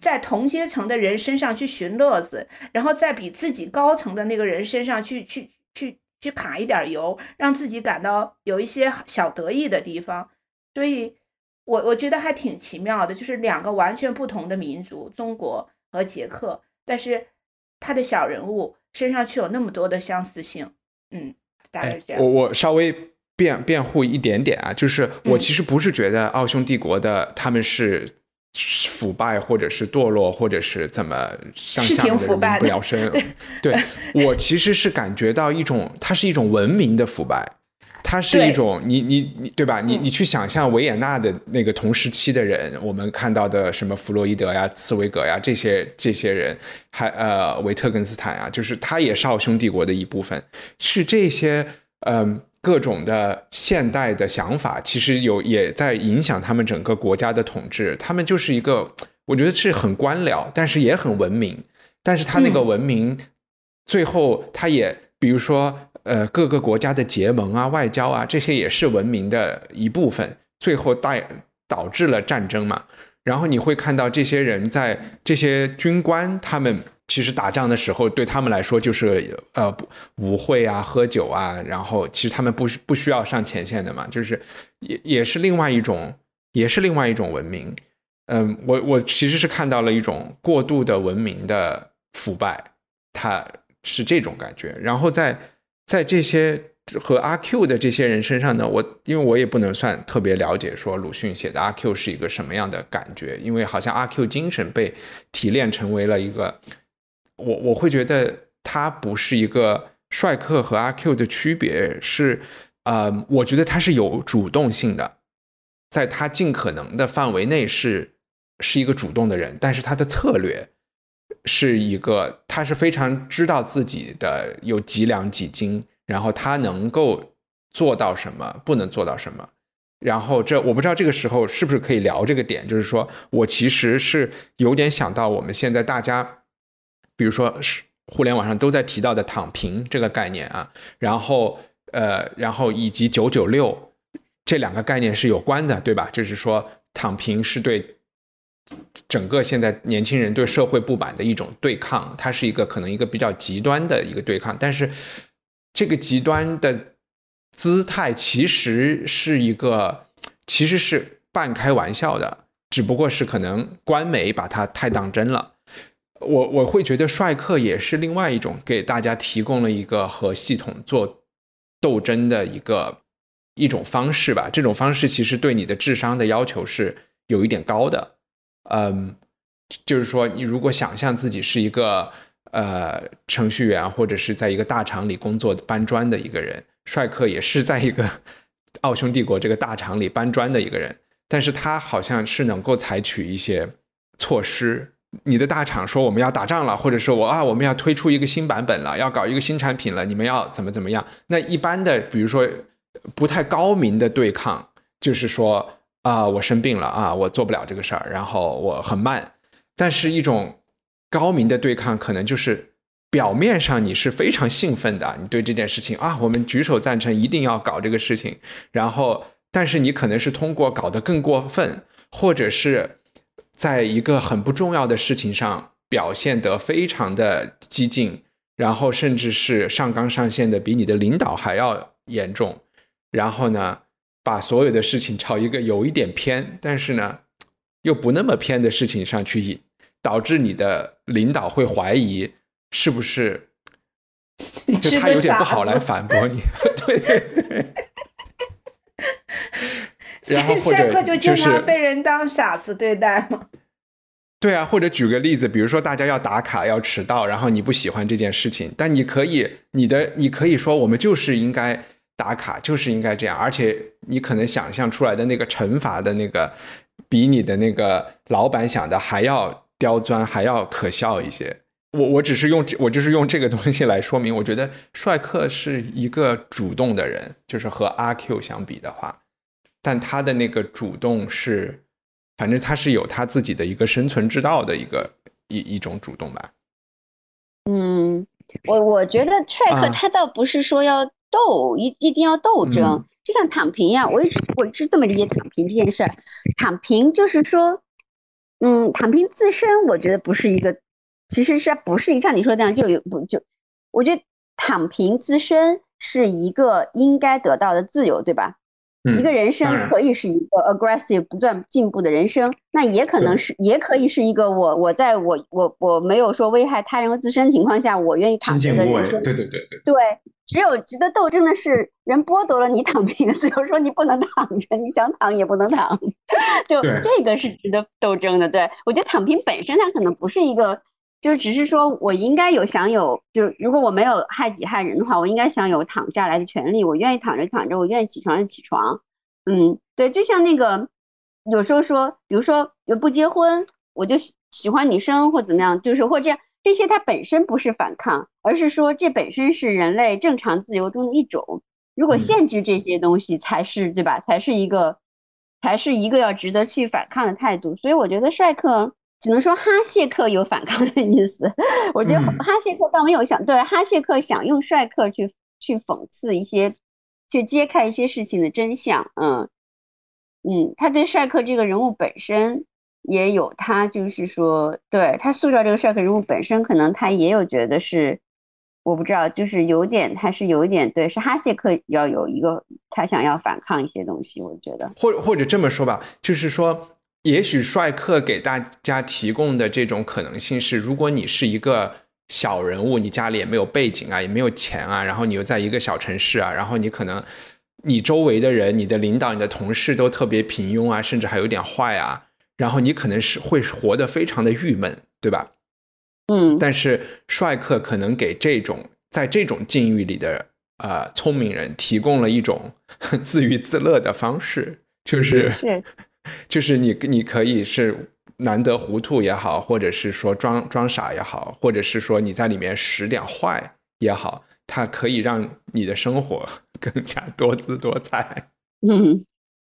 在同阶层的人身上去寻乐子，然后在比自己高层的那个人身上去去去去卡一点油，让自己感到有一些小得意的地方。所以，我我觉得还挺奇妙的，就是两个完全不同的民族，中国和捷克，但是他的小人物身上却有那么多的相似性。嗯，大概是这样。我我稍微辩辩护一点点啊，就是我其实不是觉得奥匈帝国的他们是腐败或者是堕落或者是怎么向下面的人不聊生。[LAUGHS] 对我其实是感觉到一种，它是一种文明的腐败。它是一种你你你对吧？你你去想象维也纳的那个同时期的人，我们看到的什么弗洛伊德呀、茨威格呀这些这些人，还呃维特根斯坦啊，就是他也是奥匈帝国的一部分。是这些嗯各种的现代的想法，其实有也在影响他们整个国家的统治。他们就是一个，我觉得是很官僚，但是也很文明。但是他那个文明，最后他也比如说。呃，各个国家的结盟啊、外交啊，这些也是文明的一部分。最后带导致了战争嘛。然后你会看到这些人在这些军官，他们其实打仗的时候，对他们来说就是呃舞会啊、喝酒啊。然后其实他们不不需要上前线的嘛，就是也也是另外一种，也是另外一种文明。嗯，我我其实是看到了一种过度的文明的腐败，它是这种感觉。然后在在这些和阿 Q 的这些人身上呢，我因为我也不能算特别了解，说鲁迅写的阿 Q 是一个什么样的感觉，因为好像阿 Q 精神被提炼成为了一个，我我会觉得他不是一个帅克和阿 Q 的区别是，呃，我觉得他是有主动性的，在他尽可能的范围内是是一个主动的人，但是他的策略。是一个，他是非常知道自己的有几两几斤，然后他能够做到什么，不能做到什么。然后这我不知道这个时候是不是可以聊这个点，就是说我其实是有点想到我们现在大家，比如说是互联网上都在提到的躺平这个概念啊，然后呃，然后以及九九六这两个概念是有关的，对吧？就是说躺平是对。整个现在年轻人对社会不满的一种对抗，它是一个可能一个比较极端的一个对抗，但是这个极端的姿态其实是一个，其实是半开玩笑的，只不过是可能官媒把它太当真了。我我会觉得帅克也是另外一种给大家提供了一个和系统做斗争的一个一种方式吧。这种方式其实对你的智商的要求是有一点高的。嗯，就是说，你如果想象自己是一个呃程序员，或者是在一个大厂里工作搬砖的一个人，帅克也是在一个奥匈帝国这个大厂里搬砖的一个人，但是他好像是能够采取一些措施。你的大厂说我们要打仗了，或者说我啊我们要推出一个新版本了，要搞一个新产品了，你们要怎么怎么样？那一般的，比如说不太高明的对抗，就是说。啊，我生病了啊，我做不了这个事儿，然后我很慢。但是，一种高明的对抗，可能就是表面上你是非常兴奋的，你对这件事情啊，我们举手赞成，一定要搞这个事情。然后，但是你可能是通过搞得更过分，或者是在一个很不重要的事情上表现得非常的激进，然后甚至是上纲上线的，比你的领导还要严重。然后呢？把所有的事情朝一个有一点偏，但是呢，又不那么偏的事情上去引，导致你的领导会怀疑是不是，就他有点不好来反驳你，对 [LAUGHS] 对对。然后 [LAUGHS] 或者就经常被人当傻子对待吗？[LAUGHS] 对啊，或者举个例子，比如说大家要打卡要迟到，然后你不喜欢这件事情，但你可以你的你可以说我们就是应该。打卡就是应该这样，而且你可能想象出来的那个惩罚的那个，比你的那个老板想的还要刁钻，还要可笑一些。我我只是用我就是用这个东西来说明，我觉得帅克是一个主动的人，就是和阿 Q 相比的话，但他的那个主动是，反正他是有他自己的一个生存之道的一个一一种主动吧。嗯，我我觉得 track 他倒不是说要。斗一一定要斗争，就像躺平一样。我一直我是这么理解躺平这件事儿。躺平就是说，嗯，躺平自身，我觉得不是一个，其实是不是像你说那样就有不就？我觉得躺平自身是一个应该得到的自由，对吧？嗯一个人生可以是一个 aggressive 不断进步的人生，那也可能是，也可以是一个我我在我我我没有说危害他人和自身情况下，我愿意躺清静无为着的人，生。对对对对，对，只有值得斗争的是，人剥夺了你躺平的自由，[LAUGHS] 说你不能躺着，你想躺也不能躺，[LAUGHS] 就这个是值得斗争的。对我觉得躺平本身它可能不是一个，就只是说我应该有享有，就如果我没有害己害人的话，我应该享有躺下来的权利，我愿意躺着躺着，我愿意起床就起床。嗯，对，就像那个有时候说，比如说不结婚，我就喜喜欢女生或怎么样，就是或这样。这些它本身不是反抗，而是说这本身是人类正常自由中的一种。如果嗯限制这些东西，才是对吧？才是一个，才是一个要值得去反抗的态度。所以我觉得帅克只能说哈谢克有反抗的意思。我觉得嗯哈谢克倒没有想对哈谢克想用帅克去去讽刺一些，去揭开一些事情的真相。嗯嗯，他对帅克这个人物本身。也有他，就是说，对他塑造这个帅克人物本身，可能他也有觉得是，我不知道，就是有点，他是有一点，对，是哈谢克要有一个他想要反抗一些东西，我觉得，或或者这么说吧，就是说，也许帅克给大家提供的这种可能性是，如果你是一个小人物，你家里也没有背景啊，也没有钱啊，然后你又在一个小城市啊，然后你可能你周围的人、你的领导、你的同事都特别平庸啊，甚至还有点坏啊。然后你可能是会活得非常的郁闷，对吧？嗯，但是帅克可能给这种在这种境遇里的呃聪明人提供了一种自娱自乐的方式，就是是就是你你可以是难得糊涂也好，或者是说装装傻也好，或者是说你在里面使点坏也好，它可以让你的生活 [LAUGHS] 更加多姿多彩。嗯。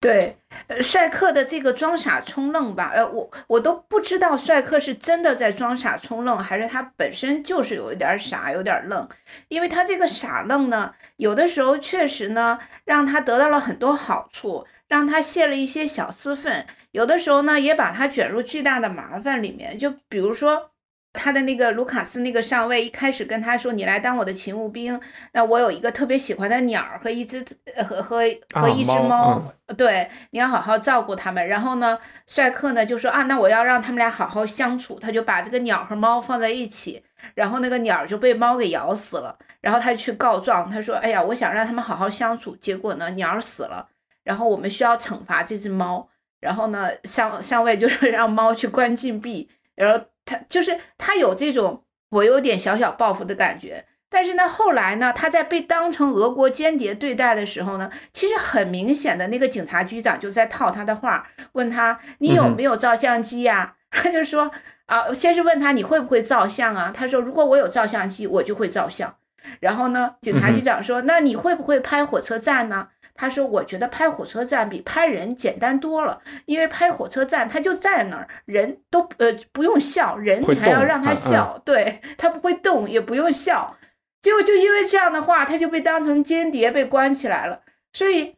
对，帅克的这个装傻充愣吧，呃，我我都不知道帅克是真的在装傻充愣，还是他本身就是有一点傻，有点愣。因为他这个傻愣呢，有的时候确实呢，让他得到了很多好处，让他泄了一些小私愤；有的时候呢，也把他卷入巨大的麻烦里面。就比如说。他的那个卢卡斯那个上尉一开始跟他说：“你来当我的勤务兵，那我有一个特别喜欢的鸟儿和一只呃和和和一只猫猫，对，你要好好照顾它们。”然后呢，帅克呢就说：“啊，那我要让他们俩好好相处。”他就把这个鸟和猫放在一起，然后那个鸟就被猫给咬死了。然后他就去告状，他说：“哎呀，我想让他们好好相处，结果呢鸟死了，然后我们需要惩罚这只猫。然后呢，上上尉就是让猫去关禁闭，然后。”他就是他有这种我有点小小报复的感觉，但是呢，后来呢，他在被当成俄国间谍对待的时候呢，其实很明显的那个警察局长就在套他的话，问他你有没有照相机呀、啊？[LAUGHS] 他就说啊，先是问他你会不会照相啊？他说如果我有照相机，我就会照相。然后呢，警察局长说，那你会不会拍火车站呢？他说：“我觉得拍火车站比拍人简单多了，因为拍火车站他就在那儿，人都呃不用笑，人你还要让他笑，嗯、对他不会动，也不用笑。结果就因为这样的话，他就被当成间谍被关起来了。所以，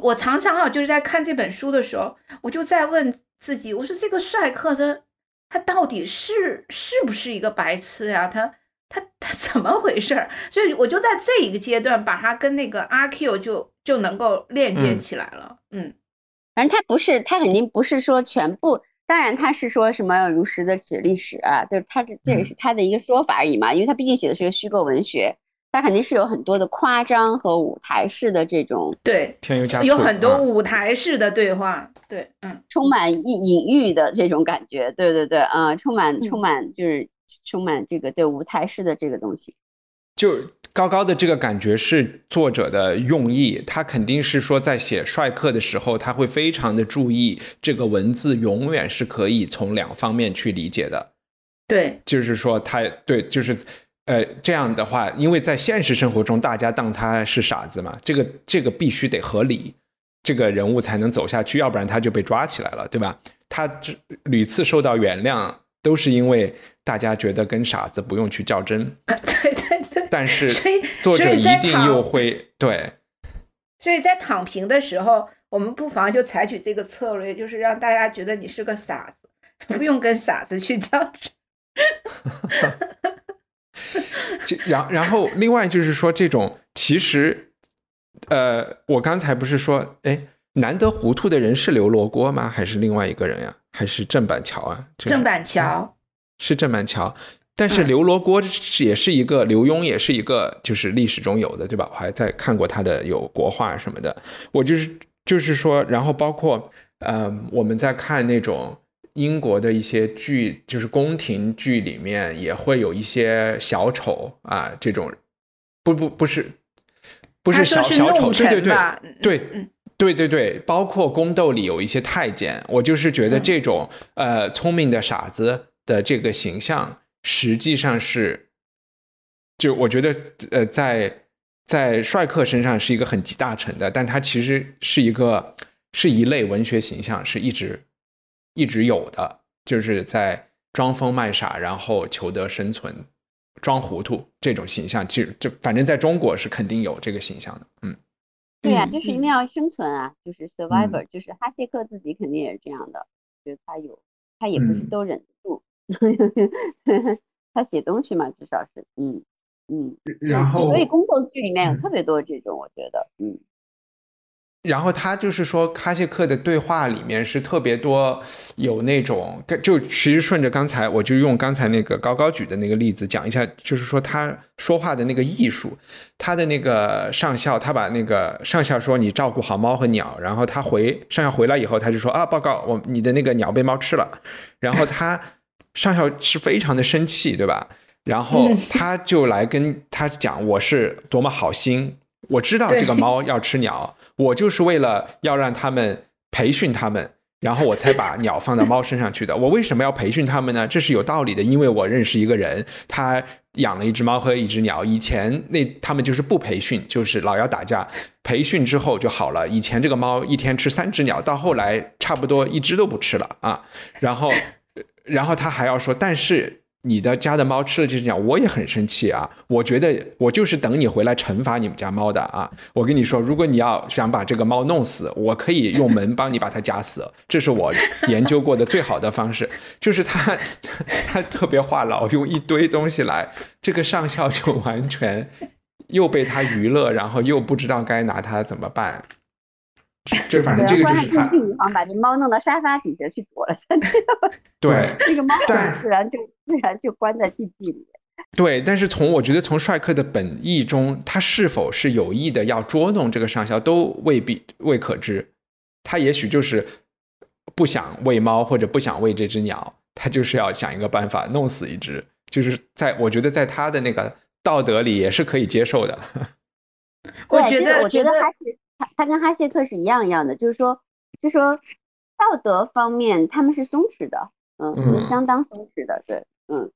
我常常啊就是在看这本书的时候，我就在问自己，我说这个帅克他他到底是是不是一个白痴呀、啊？他。”他他怎么回事儿？所以我就在这一个阶段把他跟那个阿 Q 就就能够链接起来了。嗯，反正他不是，他肯定不是说全部。当然他是说什么如实的写历史啊，就是他这这也是他的一个说法而已嘛。因为他毕竟写的是个虚构文学，他肯定是有很多的夸张和舞台式的这种。对，添油加醋，有很多舞台式的对话。啊、对，嗯，充满隐隐喻的这种感觉。对对对，啊、嗯，充满充满就是。充满这个对舞台式的这个东西，就高高的这个感觉是作者的用意，他肯定是说在写帅克的时候，他会非常的注意这个文字永远是可以从两方面去理解的。对，就是说他对，就是呃这样的话，因为在现实生活中，大家当他是傻子嘛，这个这个必须得合理，这个人物才能走下去，要不然他就被抓起来了，对吧？他屡次受到原谅。都是因为大家觉得跟傻子不用去较真，[LAUGHS] 对对对。但是作者一定又会对，所以在躺平的时候，我们不妨就采取这个策略，就是让大家觉得你是个傻子，不用跟傻子去较真。[LAUGHS] 就然然后另外就是说，这种其实呃，我刚才不是说，哎，难得糊涂的人是刘罗锅吗？还是另外一个人呀？还是郑板桥啊？郑板桥是郑板桥，但是刘罗锅是也是一个刘墉，也是一个就是历史中有的，对吧？我还在看过他的有国画什么的。我就是就是说，然后包括呃，我们在看那种英国的一些剧，就是宫廷剧里面也会有一些小丑啊，这种不不不是。不是小小丑，对对对对，对对对，包括宫斗里有一些太监，我就是觉得这种呃聪明的傻子的这个形象，实际上是，就我觉得呃在在帅克身上是一个很集大成的，但他其实是一个是一类文学形象，是一直一直有的，就是在装疯卖傻，然后求得生存。装糊涂这种形象，其实就反正在中国是肯定有这个形象的，嗯，对呀，就是因为要生存啊，就是 survivor，就是哈谢克自己肯定也是这样的，就是他有，他也不是都忍得住，[LAUGHS] 他写东西嘛，至少是，嗯嗯，然后所以宫斗剧里面有特别多这种，我觉得，嗯。然后他就是说，哈谢克的对话里面是特别多有那种，就其实顺着刚才，我就用刚才那个高高举的那个例子讲一下，就是说他说话的那个艺术，他的那个上校，他把那个上校说你照顾好猫和鸟，然后他回上校回来以后，他就说啊，报告我你的那个鸟被猫吃了，然后他上校是非常的生气，对吧？然后 [LAUGHS] 他就来跟他讲我是多么好心，我知道这个猫要吃鸟。我就是为了要让他们培训他们，然后我才把鸟放到猫身上去的。[LAUGHS] 我为什么要培训他们呢？这是有道理的，因为我认识一个人，他养了一只猫和一只鸟。以前那他们就是不培训，就是老要打架。培训之后就好了。以前这个猫一天吃三只鸟，到后来差不多一只都不吃了啊。然后，然后他还要说，但是。你的家的猫吃了这只鸟，我也很生气啊！我觉得我就是等你回来惩罚你们家猫的啊！我跟你说，如果你要想把这个猫弄死，我可以用门帮你把它夹死，这是我研究过的最好的方式。就是他，[LAUGHS] 他特别话痨，用一堆东西来，这个上校就完全又被他娱乐，然后又不知道该拿他怎么办。这反正这个就是他，把这猫弄到沙发底下去躲了三天。[LAUGHS] [LAUGHS] 对，这个猫自然就自然就关在地地里。对，但是从我觉得从帅克的本意中，他是否是有意的要捉弄这个上校，都未必未可知。他也许就是不想喂猫，或者不想喂这只鸟，他就是要想一个办法弄死一只。就是在我觉得在他的那个道德里也是可以接受的。[LAUGHS] 我觉得，我觉得还是。他他跟哈谢克是一样一样的，就是说，就说道德方面他们是松弛的，嗯，相当松弛的，对，嗯。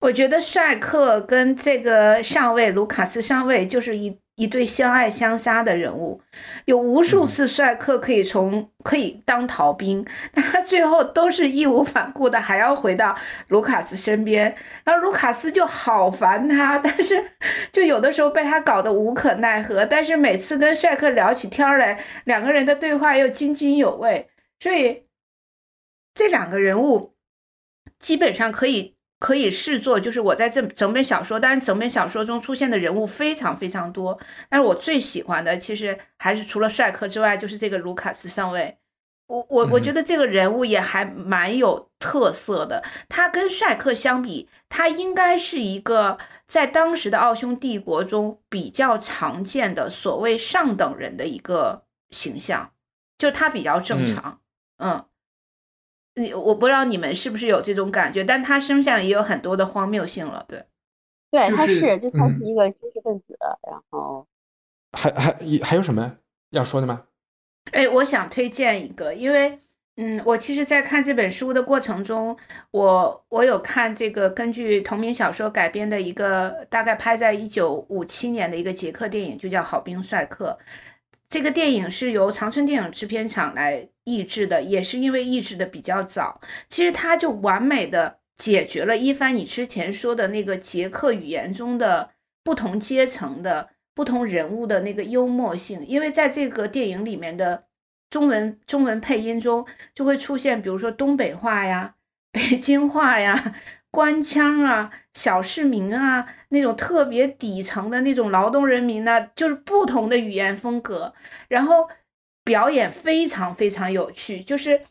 我觉得帅克跟这个上尉卢卡斯上尉就是一一对相爱相杀的人物，有无数次帅克可以从可以当逃兵，但他最后都是义无反顾的还要回到卢卡斯身边，然后卢卡斯就好烦他，但是就有的时候被他搞得无可奈何，但是每次跟帅克聊起天来，两个人的对话又津津有味，所以这两个人物基本上可以。可以视作就是我在这整本小说，当然整本小说中出现的人物非常非常多，但是我最喜欢的其实还是除了帅克之外，就是这个卢卡斯上尉。我我我觉得这个人物也还蛮有特色的。他跟帅克相比，他应该是一个在当时的奥匈帝国中比较常见的所谓上等人的一个形象，就是他比较正常，嗯。你我不知道你们是不是有这种感觉，但他身上也有很多的荒谬性了，对，对，他是，就他是一个知识分子，然后还还还有什么要说的吗？哎，我想推荐一个，因为嗯，我其实，在看这本书的过程中，我我有看这个根据同名小说改编的一个，大概拍在一九五七年的一个捷克电影，就叫《好兵帅克》。这个电影是由长春电影制片厂来抑制的，也是因为抑制的比较早，其实它就完美的解决了一帆你之前说的那个捷克语言中的不同阶层的不同人物的那个幽默性，因为在这个电影里面的中文中文配音中就会出现，比如说东北话呀、北京话呀、官腔啊、小市民啊那种特别底层的那种劳动人民呢，就是不同的语言风格，然后表演非常非常有趣。就是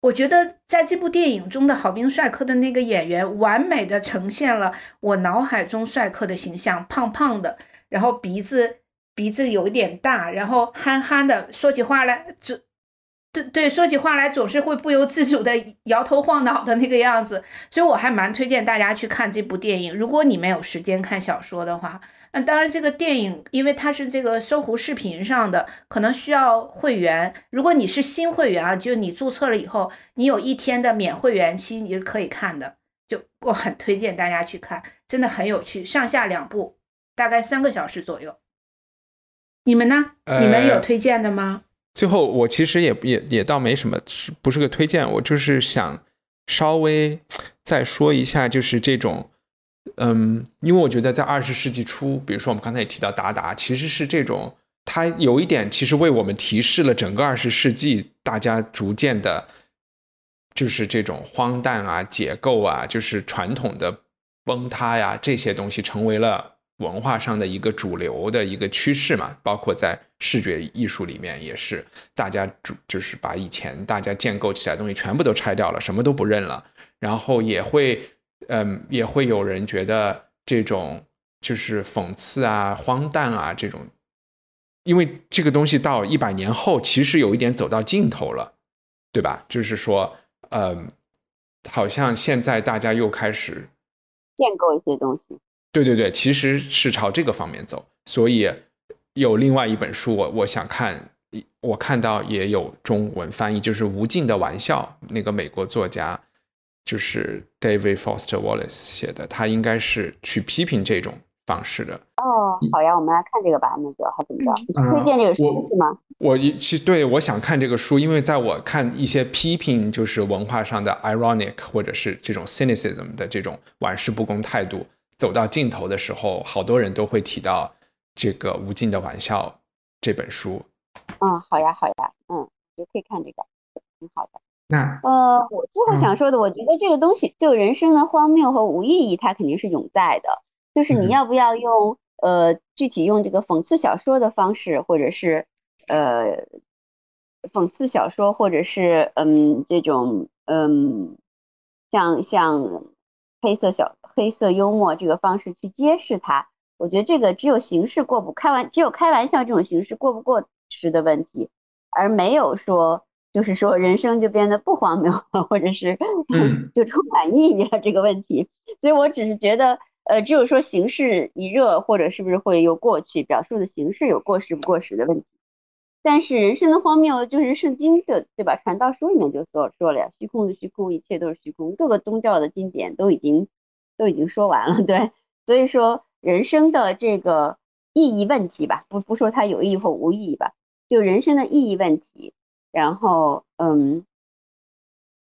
我觉得在这部电影中的郝斌帅克的那个演员，完美的呈现了我脑海中帅克的形象，胖胖的，然后鼻子鼻子有一点大，然后憨憨的，说起话来就。对对，说起话来总是会不由自主的摇头晃脑的那个样子，所以我还蛮推荐大家去看这部电影。如果你没有时间看小说的话，那当然这个电影因为它是这个搜狐视频上的，可能需要会员。如果你是新会员啊，就你注册了以后，你有一天的免会员期，你是可以看的。就我很推荐大家去看，真的很有趣，上下两部，大概三个小时左右。你们呢？你们有推荐的吗？最后，我其实也也也倒没什么，是不是个推荐？我就是想稍微再说一下，就是这种，嗯，因为我觉得在二十世纪初，比如说我们刚才也提到达达，其实是这种，它有一点其实为我们提示了整个二十世纪大家逐渐的，就是这种荒诞啊、解构啊，就是传统的崩塌呀这些东西成为了。文化上的一个主流的一个趋势嘛，包括在视觉艺术里面也是，大家主就是把以前大家建构起来的东西全部都拆掉了，什么都不认了，然后也会，嗯，也会有人觉得这种就是讽刺啊、荒诞啊这种，因为这个东西到一百年后其实有一点走到尽头了，对吧？就是说，嗯，好像现在大家又开始建构一些东西。对对对，其实是朝这个方面走，所以有另外一本书，我我想看，我看到也有中文翻译，就是《无尽的玩笑》，那个美国作家就是 David Foster Wallace 写的，他应该是去批评这种方式的。哦，好呀，我们来看这个吧，那个还怎么着？推荐这个书是吗？我一其实对我想看这个书，因为在我看一些批评，就是文化上的 ironic 或者是这种 cynicism 的这种玩世不恭态度。走到尽头的时候，好多人都会提到这个《无尽的玩笑》这本书。嗯，好呀，好呀，嗯，也可以看这个，挺好的。那呃，我最后想说的，我觉得这个东西，就人生的荒谬和无意义，它肯定是永在的。就是你要不要用呃，具体用这个讽刺小说的方式，或者是呃，讽刺小说，或者是嗯，这种嗯，像像黑色小。黑色幽默这个方式去揭示它，我觉得这个只有形式过不开玩，只有开玩笑这种形式过不过时的问题，而没有说就是说人生就变得不荒谬了，或者是 [LAUGHS] 就充满意义了这个问题。所以我只是觉得，呃，只有说形式一热，或者是不是会有过去表述的形式有过时不过时的问题。但是人生的荒谬就是圣经的对吧？传道书里面就所说了呀，虚空的虚空，一切都是虚空。各个宗教的经典都已经。都已经说完了，[LAUGHS] 对，所以说人生的这个意义问题吧，不不说它有意义或无意义吧，就人生的意义问题，然后嗯，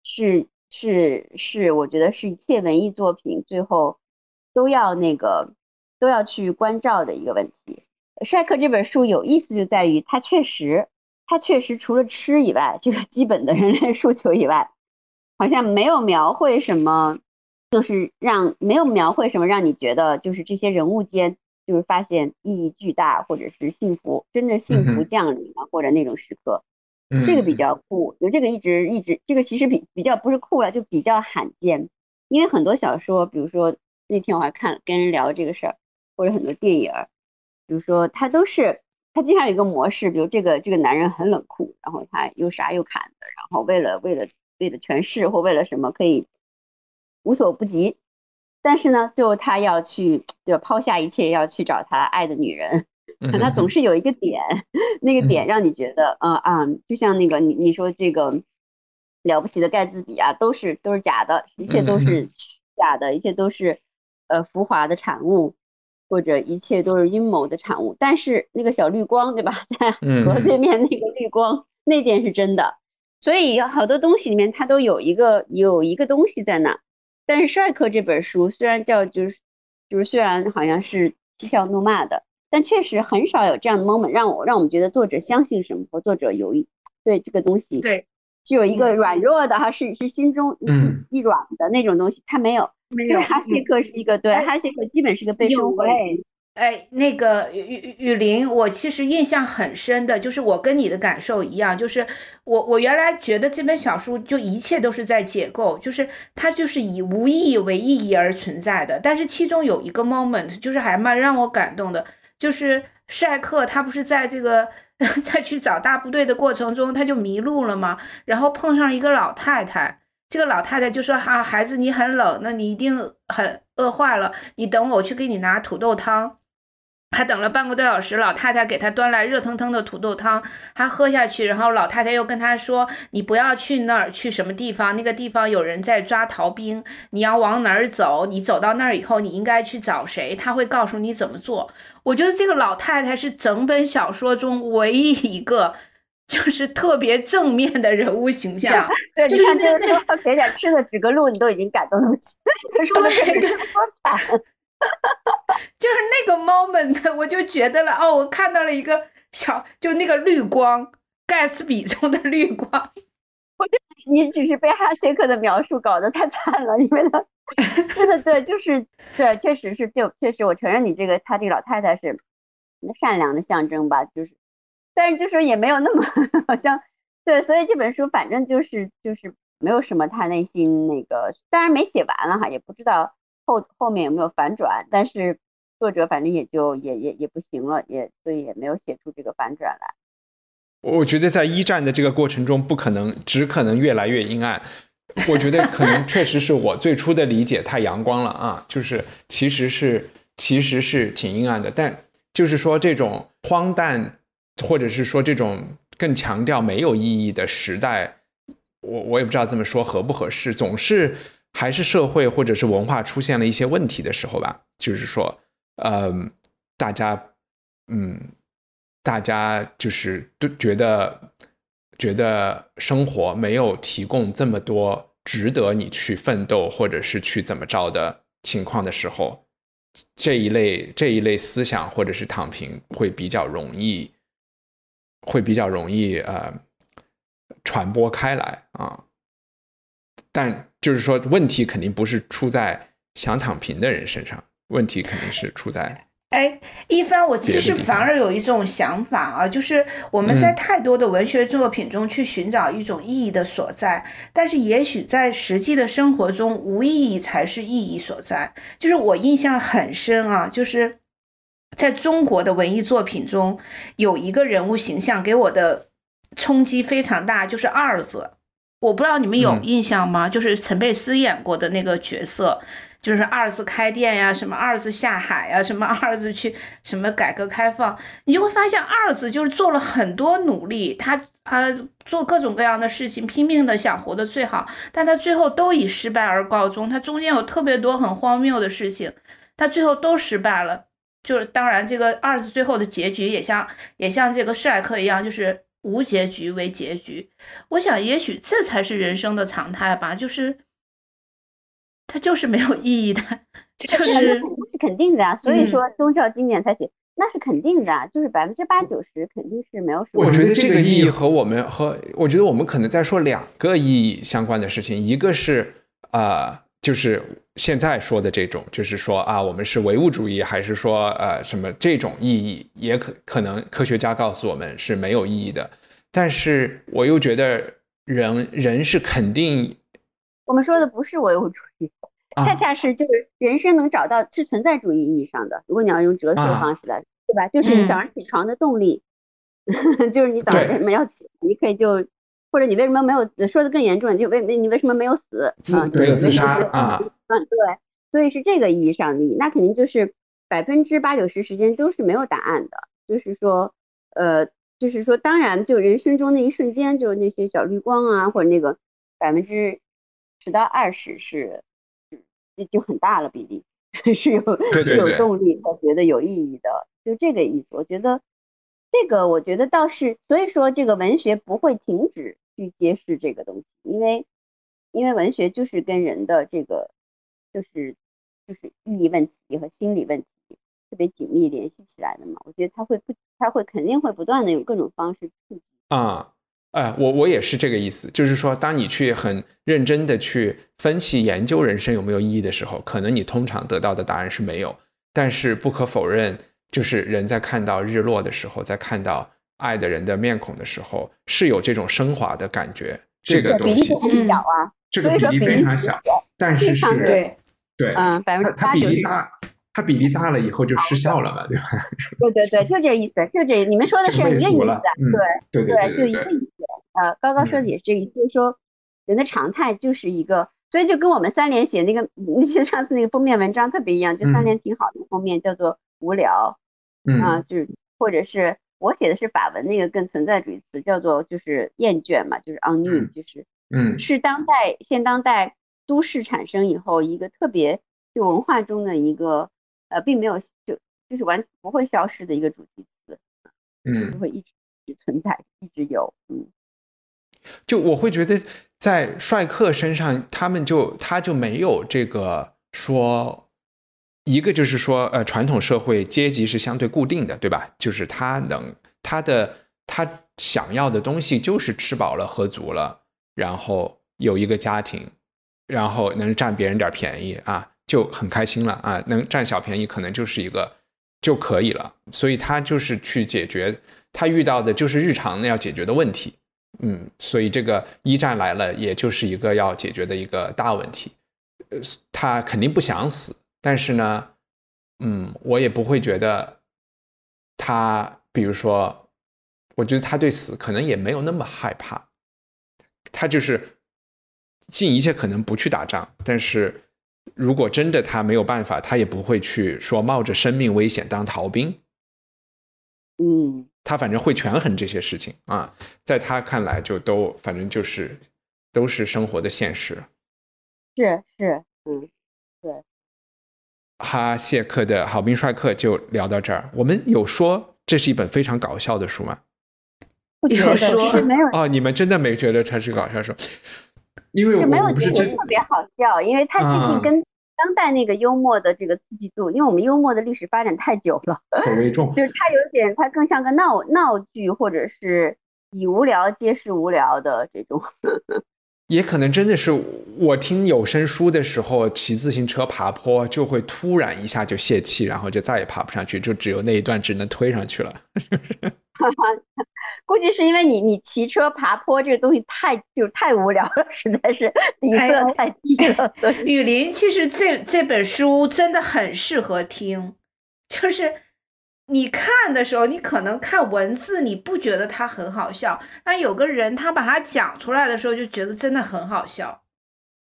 是是是，我觉得是一切文艺作品最后都要那个都要去关照的一个问题。帅克这本书有意思就在于，它确实它确实除了吃以外，这个基本的人类诉求以外，好像没有描绘什么。就是让没有描绘什么让你觉得就是这些人物间就是发现意义巨大或者是幸福真的幸福降临了或者那种时刻，这个比较酷。就这个一直一直这个其实比比较不是酷了，就比较罕见。因为很多小说，比如说那天我还看跟人聊这个事儿，或者很多电影，比如说他都是他经常有一个模式，比如这个这个男人很冷酷，然后他又杀又砍的，然后为了为了为了权势或为了什么可以。无所不及，但是呢，最后他要去，就抛下一切，要去找他爱的女人。他总是有一个点，那个点让你觉得，啊啊，就像那个你你说这个了不起的盖茨比啊，都是都是假的，一切都是假的，一切都是呃浮华的产物，或者一切都是阴谋的产物。但是那个小绿光，对吧，[LAUGHS] 在河对面那个绿光，那点是真的。所以好多东西里面，它都有一个有一个东西在那。但是帅克这本书虽然叫就是就是虽然好像是嬉笑怒骂的，但确实很少有这样的 moment 让我让我们觉得作者相信什么或作者有一对这个东西对是有一个软弱的哈，是是心中一一软的那种东西，他没有。没有。哈谢克是一个对，哈谢克基本是个被生活类。哎，那个雨雨雨林，我其实印象很深的，就是我跟你的感受一样，就是我我原来觉得这本小说就一切都是在解构，就是它就是以无意义为意义而存在的。但是其中有一个 moment，就是还蛮让我感动的，就是赛克他不是在这个 [LAUGHS] 在去找大部队的过程中他就迷路了吗？然后碰上了一个老太太，这个老太太就说：“啊，孩子你很冷，那你一定很饿坏了，你等，我去给你拿土豆汤。”他等了半个多小时，老太太给他端来热腾腾的土豆汤，他喝下去，然后老太太又跟他说：“你不要去那儿，去什么地方？那个地方有人在抓逃兵，你要往哪儿走？你走到那儿以后，你应该去找谁？他会告诉你怎么做。”我觉得这个老太太是整本小说中唯一一个就是特别正面的人物形象。对，你看这个说给点吃的指个路，你都已经感动的不行。对对，多惨。哈 [LAUGHS] 哈就是那个 moment，[LAUGHS] 我就觉得了哦，我看到了一个小，就那个绿光，盖茨比中的绿光。我觉得你只是被哈谢克的描述搞得太惨了，因为他真的对，就是对，确实是就确实，我承认你这个他这个老太太是善良的象征吧，就是，但是就说也没有那么 [LAUGHS] 好像对，所以这本书反正就是就是没有什么他内心那个，当然没写完了哈，也不知道。后后面有没有反转？但是作者反正也就也也也不行了，也所以也没有写出这个反转来。我觉得在一战的这个过程中，不可能只可能越来越阴暗。我觉得可能确实是我最初的理解太阳光了啊，就是其实是其实是挺阴暗的。但就是说这种荒诞，或者是说这种更强调没有意义的时代，我我也不知道这么说合不合适，总是。还是社会或者是文化出现了一些问题的时候吧，就是说，嗯，大家，嗯，大家就是都觉得觉得生活没有提供这么多值得你去奋斗或者是去怎么着的情况的时候，这一类这一类思想或者是躺平会比较容易，会比较容易呃传播开来啊。但就是说，问题肯定不是出在想躺平的人身上，问题肯定是出在……哎，一帆，我其实反而有一种想法啊，就是我们在太多的文学作品中去寻找一种意义的所在，但是也许在实际的生活中，无意义才是意义所在。就是我印象很深啊，就是在中国的文艺作品中，有一个人物形象给我的冲击非常大，就是二子。我不知道你们有印象吗？就是陈佩斯演过的那个角色，就是二次开店呀，什么二次下海呀，什么二次去什么改革开放，你就会发现二次就是做了很多努力，他啊做各种各样的事情，拼命的想活得最好，但他最后都以失败而告终。他中间有特别多很荒谬的事情，他最后都失败了。就是当然，这个二次最后的结局也像也像这个帅克一样，就是。无结局为结局，我想也许这才是人生的常态吧，就是它就是没有意义的，[LAUGHS] 就是是肯定的啊。所以说宗教经典才写，那是肯定的，就是百分之八九十肯定是没有什么。我觉得这个意义和我们和我觉得我们可能在说两个意义相关的事情，一个是啊。就是现在说的这种，就是说啊，我们是唯物主义，还是说呃什么这种意义，也可可能科学家告诉我们是没有意义的。但是我又觉得人人是肯定，我们说的不是唯物主义，恰恰是就是人生能找到是存在主义意义上的。如果你要用哲学的方式来，对吧？就是你早上起床的动力，[LAUGHS] 就是你早上为什么要起？你可以就。或者你为什么没有说的更严重？就为为你为什么没有死？没有自杀啊？嗯，对，所以是这个意义上的意义。那肯定就是百分之八九十时间都是没有答案的。就是说，呃，就是说，当然，就人生中那一瞬间，就是那些小绿光啊，或者那个百分之十到二十是，就就很大了比例，[LAUGHS] 是有是有动力和觉得有意义的，就这个意思。我觉得。这个我觉得倒是，所以说这个文学不会停止去揭示这个东西，因为因为文学就是跟人的这个就是就是意义问题和心理问题特别紧密联系起来的嘛。我觉得他会不他会肯定会不断的有各种方式触及啊。啊、我我也是这个意思，就是说，当你去很认真的去分析研究人生有没有意义的时候，可能你通常得到的答案是没有。但是不可否认，就是人在看到日落的时候，在看到爱的人的面孔的时候，是有这种升华的感觉。这个东西例，很小啊，这个比例所以说非常小，但是是对，对，嗯，百分它它之八九十。比例大，它比例大了以后就失效了嘛，对吧？对对对，就这意思，就这，你们说的是一个意思对对对就对对一个意思。呃，高高说的也是这个意思，就是说人的常态就是一个，所以就跟我们三联写那个那些上次那个封面文章特别一样，就三嗯联挺好的封面叫做无聊嗯啊，就是或者是我写的是法文那个更存在主义词叫做就是厌倦嘛，就是 ennui，嗯就是嗯是当代现当代都市产生以后一个特别就文化中的一个呃，并没有就就是完全不会消失的一个主题词，嗯就，会一直一直存在，一直有，嗯。就我会觉得在帅克身上，他们就他就没有这个说，一个就是说，呃，传统社会阶级是相对固定的，对吧？就是他能他的他想要的东西就是吃饱了喝足了，然后有一个家庭，然后能占别人点便宜啊，就很开心了啊，能占小便宜可能就是一个就可以了，所以他就是去解决他遇到的就是日常要解决的问题。嗯，所以这个一战来了，也就是一个要解决的一个大问题。呃，他肯定不想死，但是呢，嗯，我也不会觉得他，比如说，我觉得他对死可能也没有那么害怕，他就是尽一切可能不去打仗，但是如果真的他没有办法，他也不会去说冒着生命危险当逃兵。嗯，他反正会权衡这些事情啊，在他看来就都反正就是都是生活的现实。是是，嗯，哈谢克的好兵帅克就聊到这儿。我们有说这是一本非常搞笑的书吗？不觉得有说是没有哦，你们真的没觉得它是搞笑书？因为我是没有觉得特别好笑，因为它毕啊竟跟当代那个幽默的这个刺激度，因为我们幽默的历史发展太久了，口味重，就是它有点，它更像个闹闹剧，或者是以无聊揭示无聊的这种。也可能真的是我听有声书的时候，骑自行车爬坡就会突然一下就泄气，然后就再也爬不上去，就只有那一段只能推上去了。[LAUGHS] 估计是因为你你骑车爬坡这个东西太就太无聊了，实在是底哎色太低了，雨林其实这这本书真的很适合听，就是你看的时候，你可能看文字你不觉得它很好笑，但有个人他把它讲出来的时候，就觉得真的很好笑。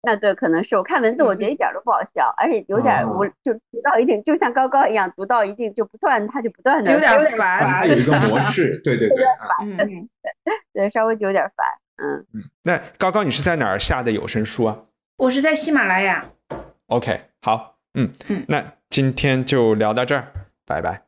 那对，可能是我看文字，我觉得一点儿都不好笑，而且有点儿无，哦就读到一定，就像高高一样，读到一定就不断，他就不断的有点烦它有一个模式，[LAUGHS] 对对对。啊嗯，[LAUGHS] 对，稍微就有点烦，嗯，嗯，那高高你是在哪儿下的有声书啊我是在喜马拉雅。？OK，好，嗯嗯那今天就聊到这儿，拜拜。